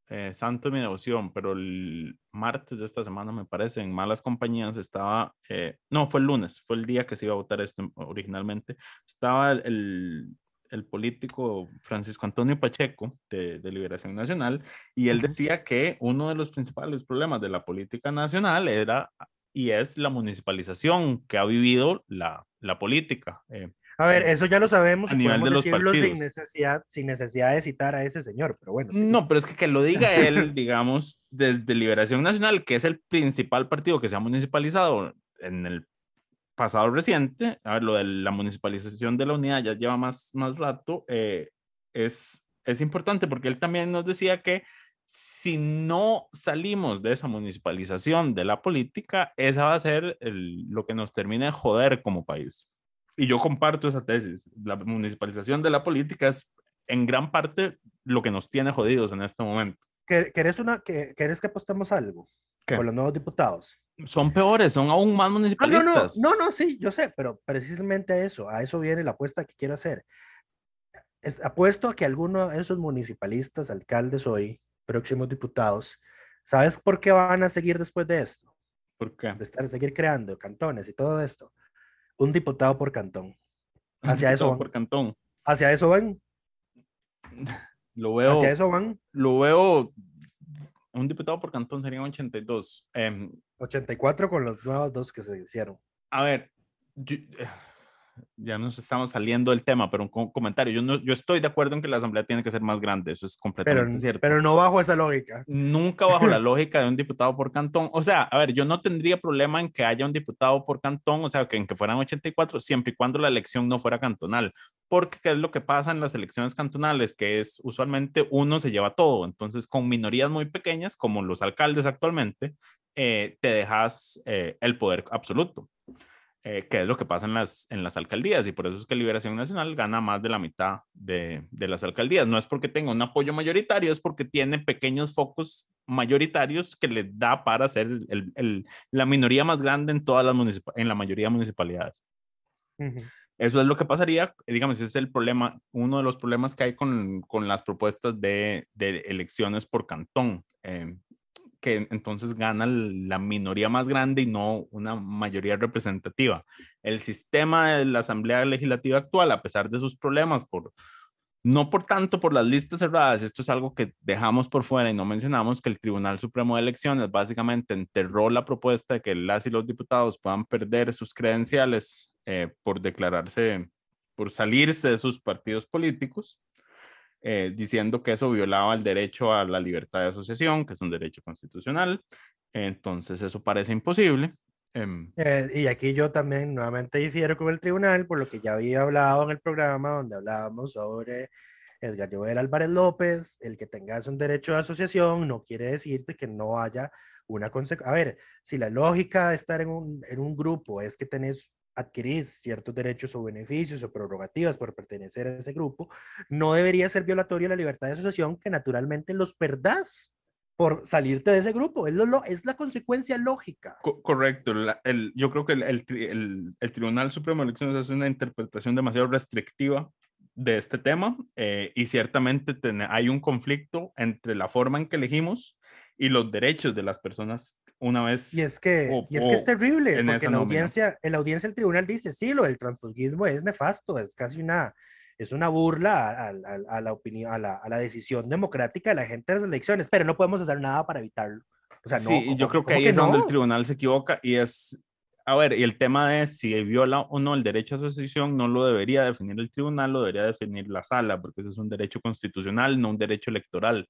eh, santo de mi devoción, pero el martes de esta semana, me parece, en Malas Compañías estaba, eh, no, fue el lunes, fue el día que se iba a votar esto originalmente, estaba el, el, político Francisco Antonio Pacheco de, de Liberación Nacional, y él decía que uno de los principales problemas de la política nacional era y es la municipalización que ha vivido la, la política. eh, A ver, eso ya lo sabemos A nivel de los decirlo sin partidos. necesidad, sin necesidad de citar a ese señor, pero bueno. sí. No, pero es que que lo diga él, digamos, desde Liberación Nacional, que es el principal partido que se ha municipalizado en el pasado reciente, a ver, lo de la municipalización de la unidad ya lleva más, más rato, eh, es, es importante porque él también nos decía que si no salimos de esa municipalización de la política, esa va a ser el- lo que nos termine de joder como país. Y yo comparto esa tesis. La municipalización de la política es en gran parte lo que nos tiene jodidos en este momento. ¿Quer- ¿Querés, una, que, ¿Querés que apostemos algo? ¿Qué? Con los nuevos diputados. Son peores, son aún más Ah, no, no, municipalistas. no, no, sí, yo sé, pero precisamente a eso, a eso viene la apuesta que quiero hacer. Es, apuesto a que alguno de esos municipalistas, alcaldes hoy, próximos diputados, ¿sabes por qué van a seguir después de esto? ¿Por qué? De estar, seguir creando cantones y todo esto. Un diputado por cantón. Hacia eso van. por cantón. Hacia eso van. Lo veo, Hacia eso van. lo veo un diputado por cantón serían 82. Em, 84 con los nuevos dos que se hicieron. a ver, yo- ya nos estamos saliendo del tema, pero un co- comentario. Yo, no, yo estoy de acuerdo en que la asamblea tiene que ser más grande, eso es Pero, completamente cierto. pero no bajo esa lógica. Nunca bajo la lógica de un diputado por cantón. O sea, a ver, yo no tendría problema en que haya un diputado por cantón, o sea, que en que fueran 84, siempre y cuando la elección no fuera cantonal. Porque ¿qué es lo que pasa en las elecciones cantonales? Que es usualmente uno se lleva todo. Entonces, con minorías muy pequeñas, como los alcaldes actualmente, eh, te dejas eh, el poder absoluto. Eh, que es lo que pasa en las, en las alcaldías, y por eso es que Liberación Nacional gana más de la mitad de, de las alcaldías. No es porque tenga un apoyo mayoritario, es porque tiene pequeños focos mayoritarios que le da para ser el- el- la minoría más grande en, todas las en la mayoría de municipalidades. Ujú. Eso es lo que pasaría, digamos, ese es el problema, uno de los problemas que hay con, con las propuestas de, de elecciones por cantón, eh, que entonces gana la minoría más grande y no una mayoría representativa. El sistema de la Asamblea Legislativa actual, a pesar de sus problemas, por, no por tanto por las listas cerradas, esto es algo que dejamos por fuera y no mencionamos que el Tribunal Supremo de Elecciones básicamente enterró la propuesta de que las y los diputados puedan perder sus credenciales eh, por declararse, por salirse de sus partidos políticos, eh, diciendo que eso violaba el derecho a la libertad de asociación, que es un derecho constitucional. Entonces eso parece imposible. Em, Eh, y aquí yo también nuevamente difiero con el tribunal, por lo que ya había hablado en el programa donde hablábamos sobre Edgar Joel Álvarez López, el que tengas un derecho de asociación no quiere decirte que no haya una consecuencia. A ver, si la lógica de estar en un, en un grupo es que tenés, adquirís ciertos derechos o beneficios o prerrogativas por pertenecer a ese grupo, no debería ser violatorio la libertad de asociación que naturalmente los perdás por salirte de ese grupo. Es, lo, es la consecuencia lógica. Co- correcto. yo creo que el, el tri- el- el Tribunal Supremo de Elecciones hace una interpretación demasiado restrictiva de este tema eh, y ciertamente hay un conflicto entre la forma en que elegimos y los derechos de las personas una vez. Y es que, o- y es, que es terrible, en porque la, audiencia, en la audiencia el tribunal dice, sí, lo del transfugismo es nefasto, es casi una, es una burla a, a- a- a la opinión, a la, a la decisión democrática de la gente de las elecciones, pero no podemos hacer nada para evitarlo. O sea, no, sí, yo ¿cómo- creo que ahí es donde el no? tribunal se equivoca y es, a ver, y el tema de si viola o no el derecho a asociación no lo debería definir el tribunal, lo debería definir la sala, porque ese es un derecho constitucional, no un derecho electoral.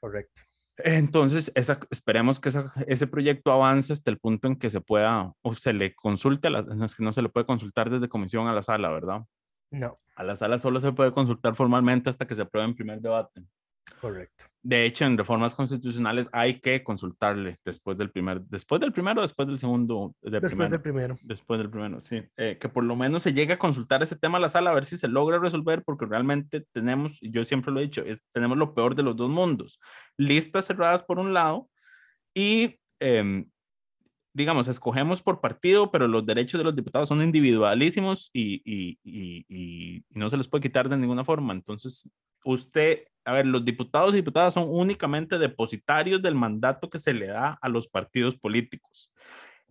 Correcto. Entonces, esa, esperemos que esa- ese proyecto avance hasta el punto en que se pueda o se le consulte, a la, no es que no se le puede consultar desde comisión a la sala, ¿verdad? No, A la sala solo se puede consultar formalmente hasta que se apruebe en primer debate. Correcto. De hecho, en reformas constitucionales hay que consultarle después del primer, después del primero, o después del segundo, del Después primero. del primero. Después del primero, sí. Eh, que por lo menos se llegue a consultar ese tema a la sala a ver si se logra resolver, porque realmente tenemos, y yo siempre lo he dicho, es- tenemos lo peor de los dos mundos. Listas cerradas por un lado y, em, digamos, escogemos por partido, pero los derechos de los diputados son individualísimos y, y- y- y- y no se les puede quitar de ninguna forma. Entonces, usted, a ver, los diputados y diputadas son únicamente depositarios del mandato que se le da a los partidos políticos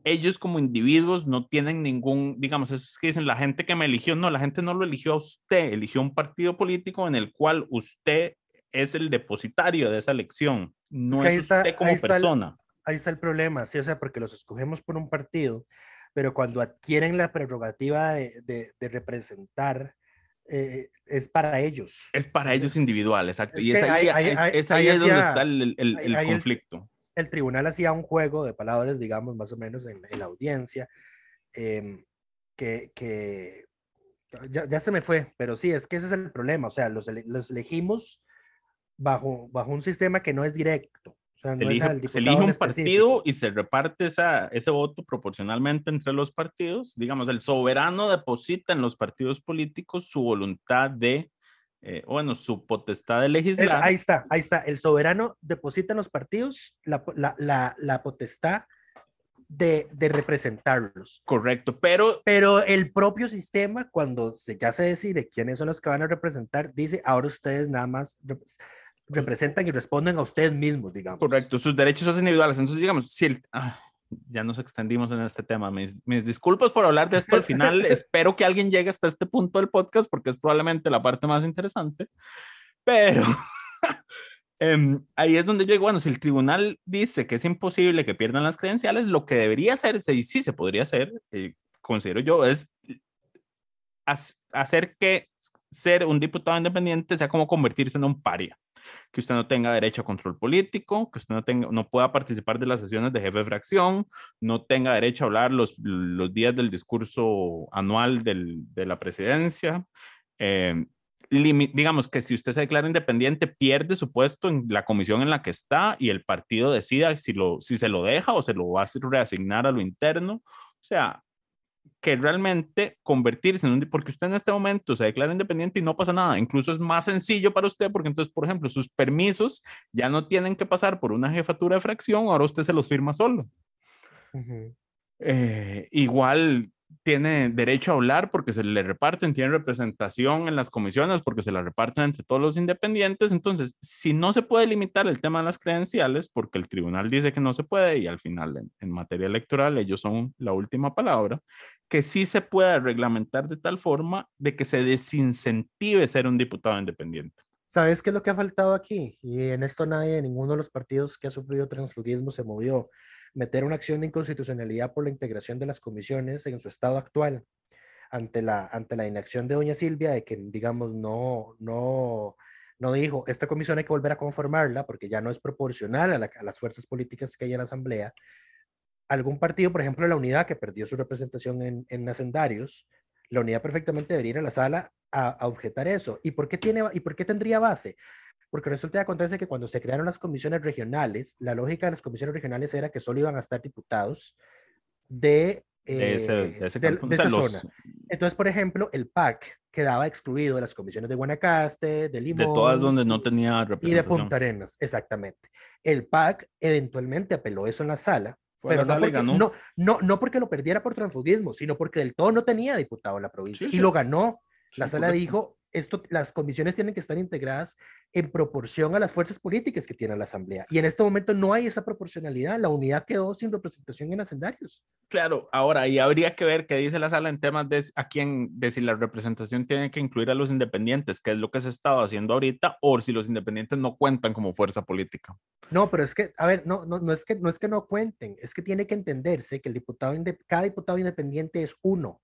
ellos como individuos no tienen ningún, digamos, eso es que dicen la gente que me eligió, no, la gente no lo eligió a usted, eligió un partido político en el cual usted es el depositario de esa elección, no que es, está- usted como ahí está el- persona. Ahí está el problema, sí, o sea, porque los escogemos por un partido, pero cuando adquieren la prerrogativa de, de- de representar, eh, es para ellos. Es para ellos individual, exacto. Es y es ahí, es- ahí- es ahí donde está el, el- conflicto. el tribunal hacía un juego de palabras, digamos, más o menos en, en la audiencia, em, que, que ya, ya se me fue, pero sí, es que ese es el problema, o sea, los, los elegimos bajo, bajo un sistema que no es directo. O sea, Se no elige, se un partido y se reparte esa, ese voto proporcionalmente entre los partidos. Digamos, el soberano deposita en los partidos políticos su voluntad de, eh, bueno, su potestad de Es- legislar. ahí está, ahí está. El soberano deposita en los partidos la, la, la, la potestad de, de representarlos. Correcto, pero Pero el propio sistema, cuando se, ya se decide quiénes son los que van a representar, dice, ahora ustedes nada más representan y responden a ustedes mismos, digamos. correcto, sus derechos son individuales. Entonces, digamos, si el, ah, ya nos extendimos en este tema. Mis, mis disculpas por hablar de esto al final. Espero que alguien llegue hasta este punto del podcast porque es probablemente la parte más interesante. Pero Em, ahí es donde yo digo, bueno, si el tribunal dice que es imposible que pierdan las credenciales, lo que debería hacerse, y sí se podría hacer, eh, considero yo, es hacer que ser un diputado independiente sea como convertirse en un paria que usted no tenga derecho a control político, que usted no, tenga, no pueda participar de las sesiones de jefe de fracción, no tenga derecho a hablar los, los días del discurso anual del, de la presidencia. Eh, digamos que si usted se declara independiente, pierde su puesto en la comisión en la que está y el partido decida si, lo, si se lo deja o se lo va a reasignar a lo interno. O sea, que realmente convertirse en un, porque usted en este momento se declara independiente y no pasa nada, incluso es más sencillo para usted porque entonces, por ejemplo, sus permisos ya no tienen que pasar por una jefatura de fracción, ahora usted se los firma solo. Eh, igual tiene derecho a hablar porque se le reparten, tiene representación en las comisiones porque se la reparten entre todos los independientes. Entonces, si no se puede limitar el tema de las credenciales, porque el tribunal dice que no se puede y al final en, en materia electoral ellos son la última palabra, que sí se pueda reglamentar de tal forma de que se desincentive ser un diputado independiente. ¿Sabes qué es lo que ha faltado aquí? Y en esto nadie, ninguno de los partidos que ha sufrido transfugismo se movió meter una acción de inconstitucionalidad por la integración de las comisiones en su estado actual ante la, ante la inacción de doña Silvia de que, digamos, no, no, no dijo, esta comisión hay que volver a conformarla porque ya no es proporcional a, las fuerzas políticas que hay en la Asamblea. Algún partido, por ejemplo, la Unidad, que perdió su representación en, en Hacendarios, la Unidad perfectamente debería ir a la sala a, a, objetar eso. ¿Y por, qué tiene, ¿Y por qué tendría base? Porque resulta que acontece que cuando se crearon las comisiones regionales, la lógica de las comisiones regionales era que solo iban a estar diputados de, eh, esa zona. Entonces, por ejemplo, el PAC quedaba excluido de las comisiones de Guanacaste, de Limón. De todas donde no tenía representación. Y de Punta Arenas, exactamente. El PAC eventualmente apeló eso en la sala, pero no porque, no, no, no porque, lo perdiera por transfugismo, sino porque del todo no tenía diputado en la provincia. y lo ganó. La sala dijo, esto, las comisiones tienen que estar integradas en proporción a las fuerzas políticas que tiene la Asamblea. Y en este momento no hay esa proporcionalidad. La unidad quedó sin representación en hacendarios. Claro, ahora ahí habría que ver qué dice la sala en temas de a quién, de si la representación tiene que incluir a los independientes, que es lo que se ha estado haciendo ahorita, o si los independientes no cuentan como fuerza política. No, pero es que, a ver, no, no, no, es, que, no es que no cuenten, es que tiene que entenderse que el diputado, cada diputado independiente es uno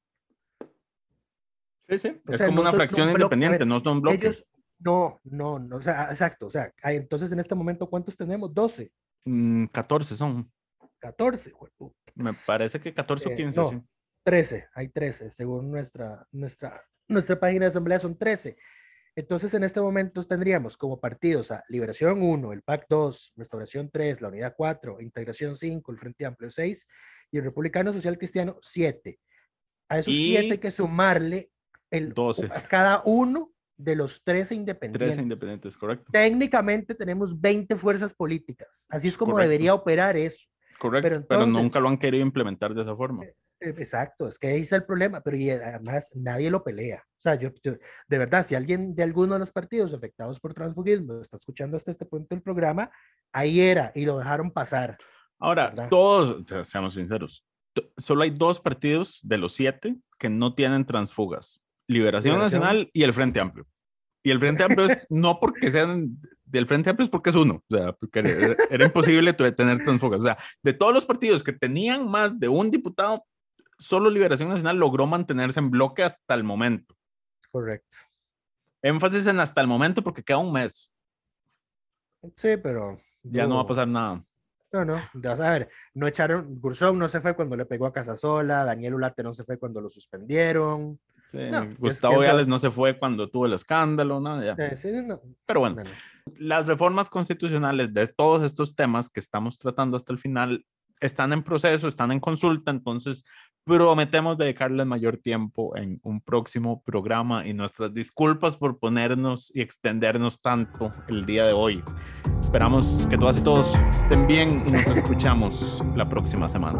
Sí, sí. es como una fracción independiente, no son bloques. no, no, no, o sea, exacto. O sea, entonces en este momento, ¿cuántos tenemos? 12. 14 mm, son. 14, Me parece que 14 o 15, eh, sí. 13, hay 13, según nuestra, nuestra, nuestra página de asamblea son 13. Entonces, en este momento tendríamos como partidos a Liberación 1, el PAC 2, Restauración 3, la Unidad 4, Integración 5, el Frente Amplio 6 y el Republicano Social Cristiano 7. A esos 7 hay que sumarle el, 12. cada uno de los 13 independientes. 13 independientes, correcto. Técnicamente tenemos 20 fuerzas políticas. Así es como debería operar eso. Correcto, pero, nunca lo han querido implementar de esa forma. Eh, eh, exacto, es que ahí está el problema, pero y además nadie lo pelea. O sea, yo, de verdad, si alguien de alguno de los partidos afectados por transfugismo está escuchando hasta este punto del programa, ahí era y lo dejaron pasar. Ahora, todos, seamos sinceros, solo hay dos partidos de los siete que no tienen transfugas. Liberación, Nacional y el Frente Amplio. Y el Frente Amplio es no porque sean del Frente Amplio, es porque es uno. O sea, porque era, imposible tener transfugas. O sea, de todos los partidos que tenían más de un diputado, solo Liberación Nacional logró mantenerse en bloque hasta el momento. Correcto. Énfasis en hasta el momento porque queda un mes. Sí, pero. Ya no va a pasar nada. No, no, a ver, no echaron, Gursón no se fue cuando le pegó a Casasola, Daniel Ulate no se fue cuando lo suspendieron. Gustavo Viales no se fue cuando tuvo el escándalo, ¿no? Pero bueno, las reformas constitucionales de todos estos temas que estamos tratando hasta el final están en proceso, están en consulta, entonces prometemos dedicarles mayor tiempo en un próximo programa y nuestras disculpas por ponernos y extendernos tanto el día de hoy. Esperamos que todas y todos estén bien y nos escuchamos la próxima semana.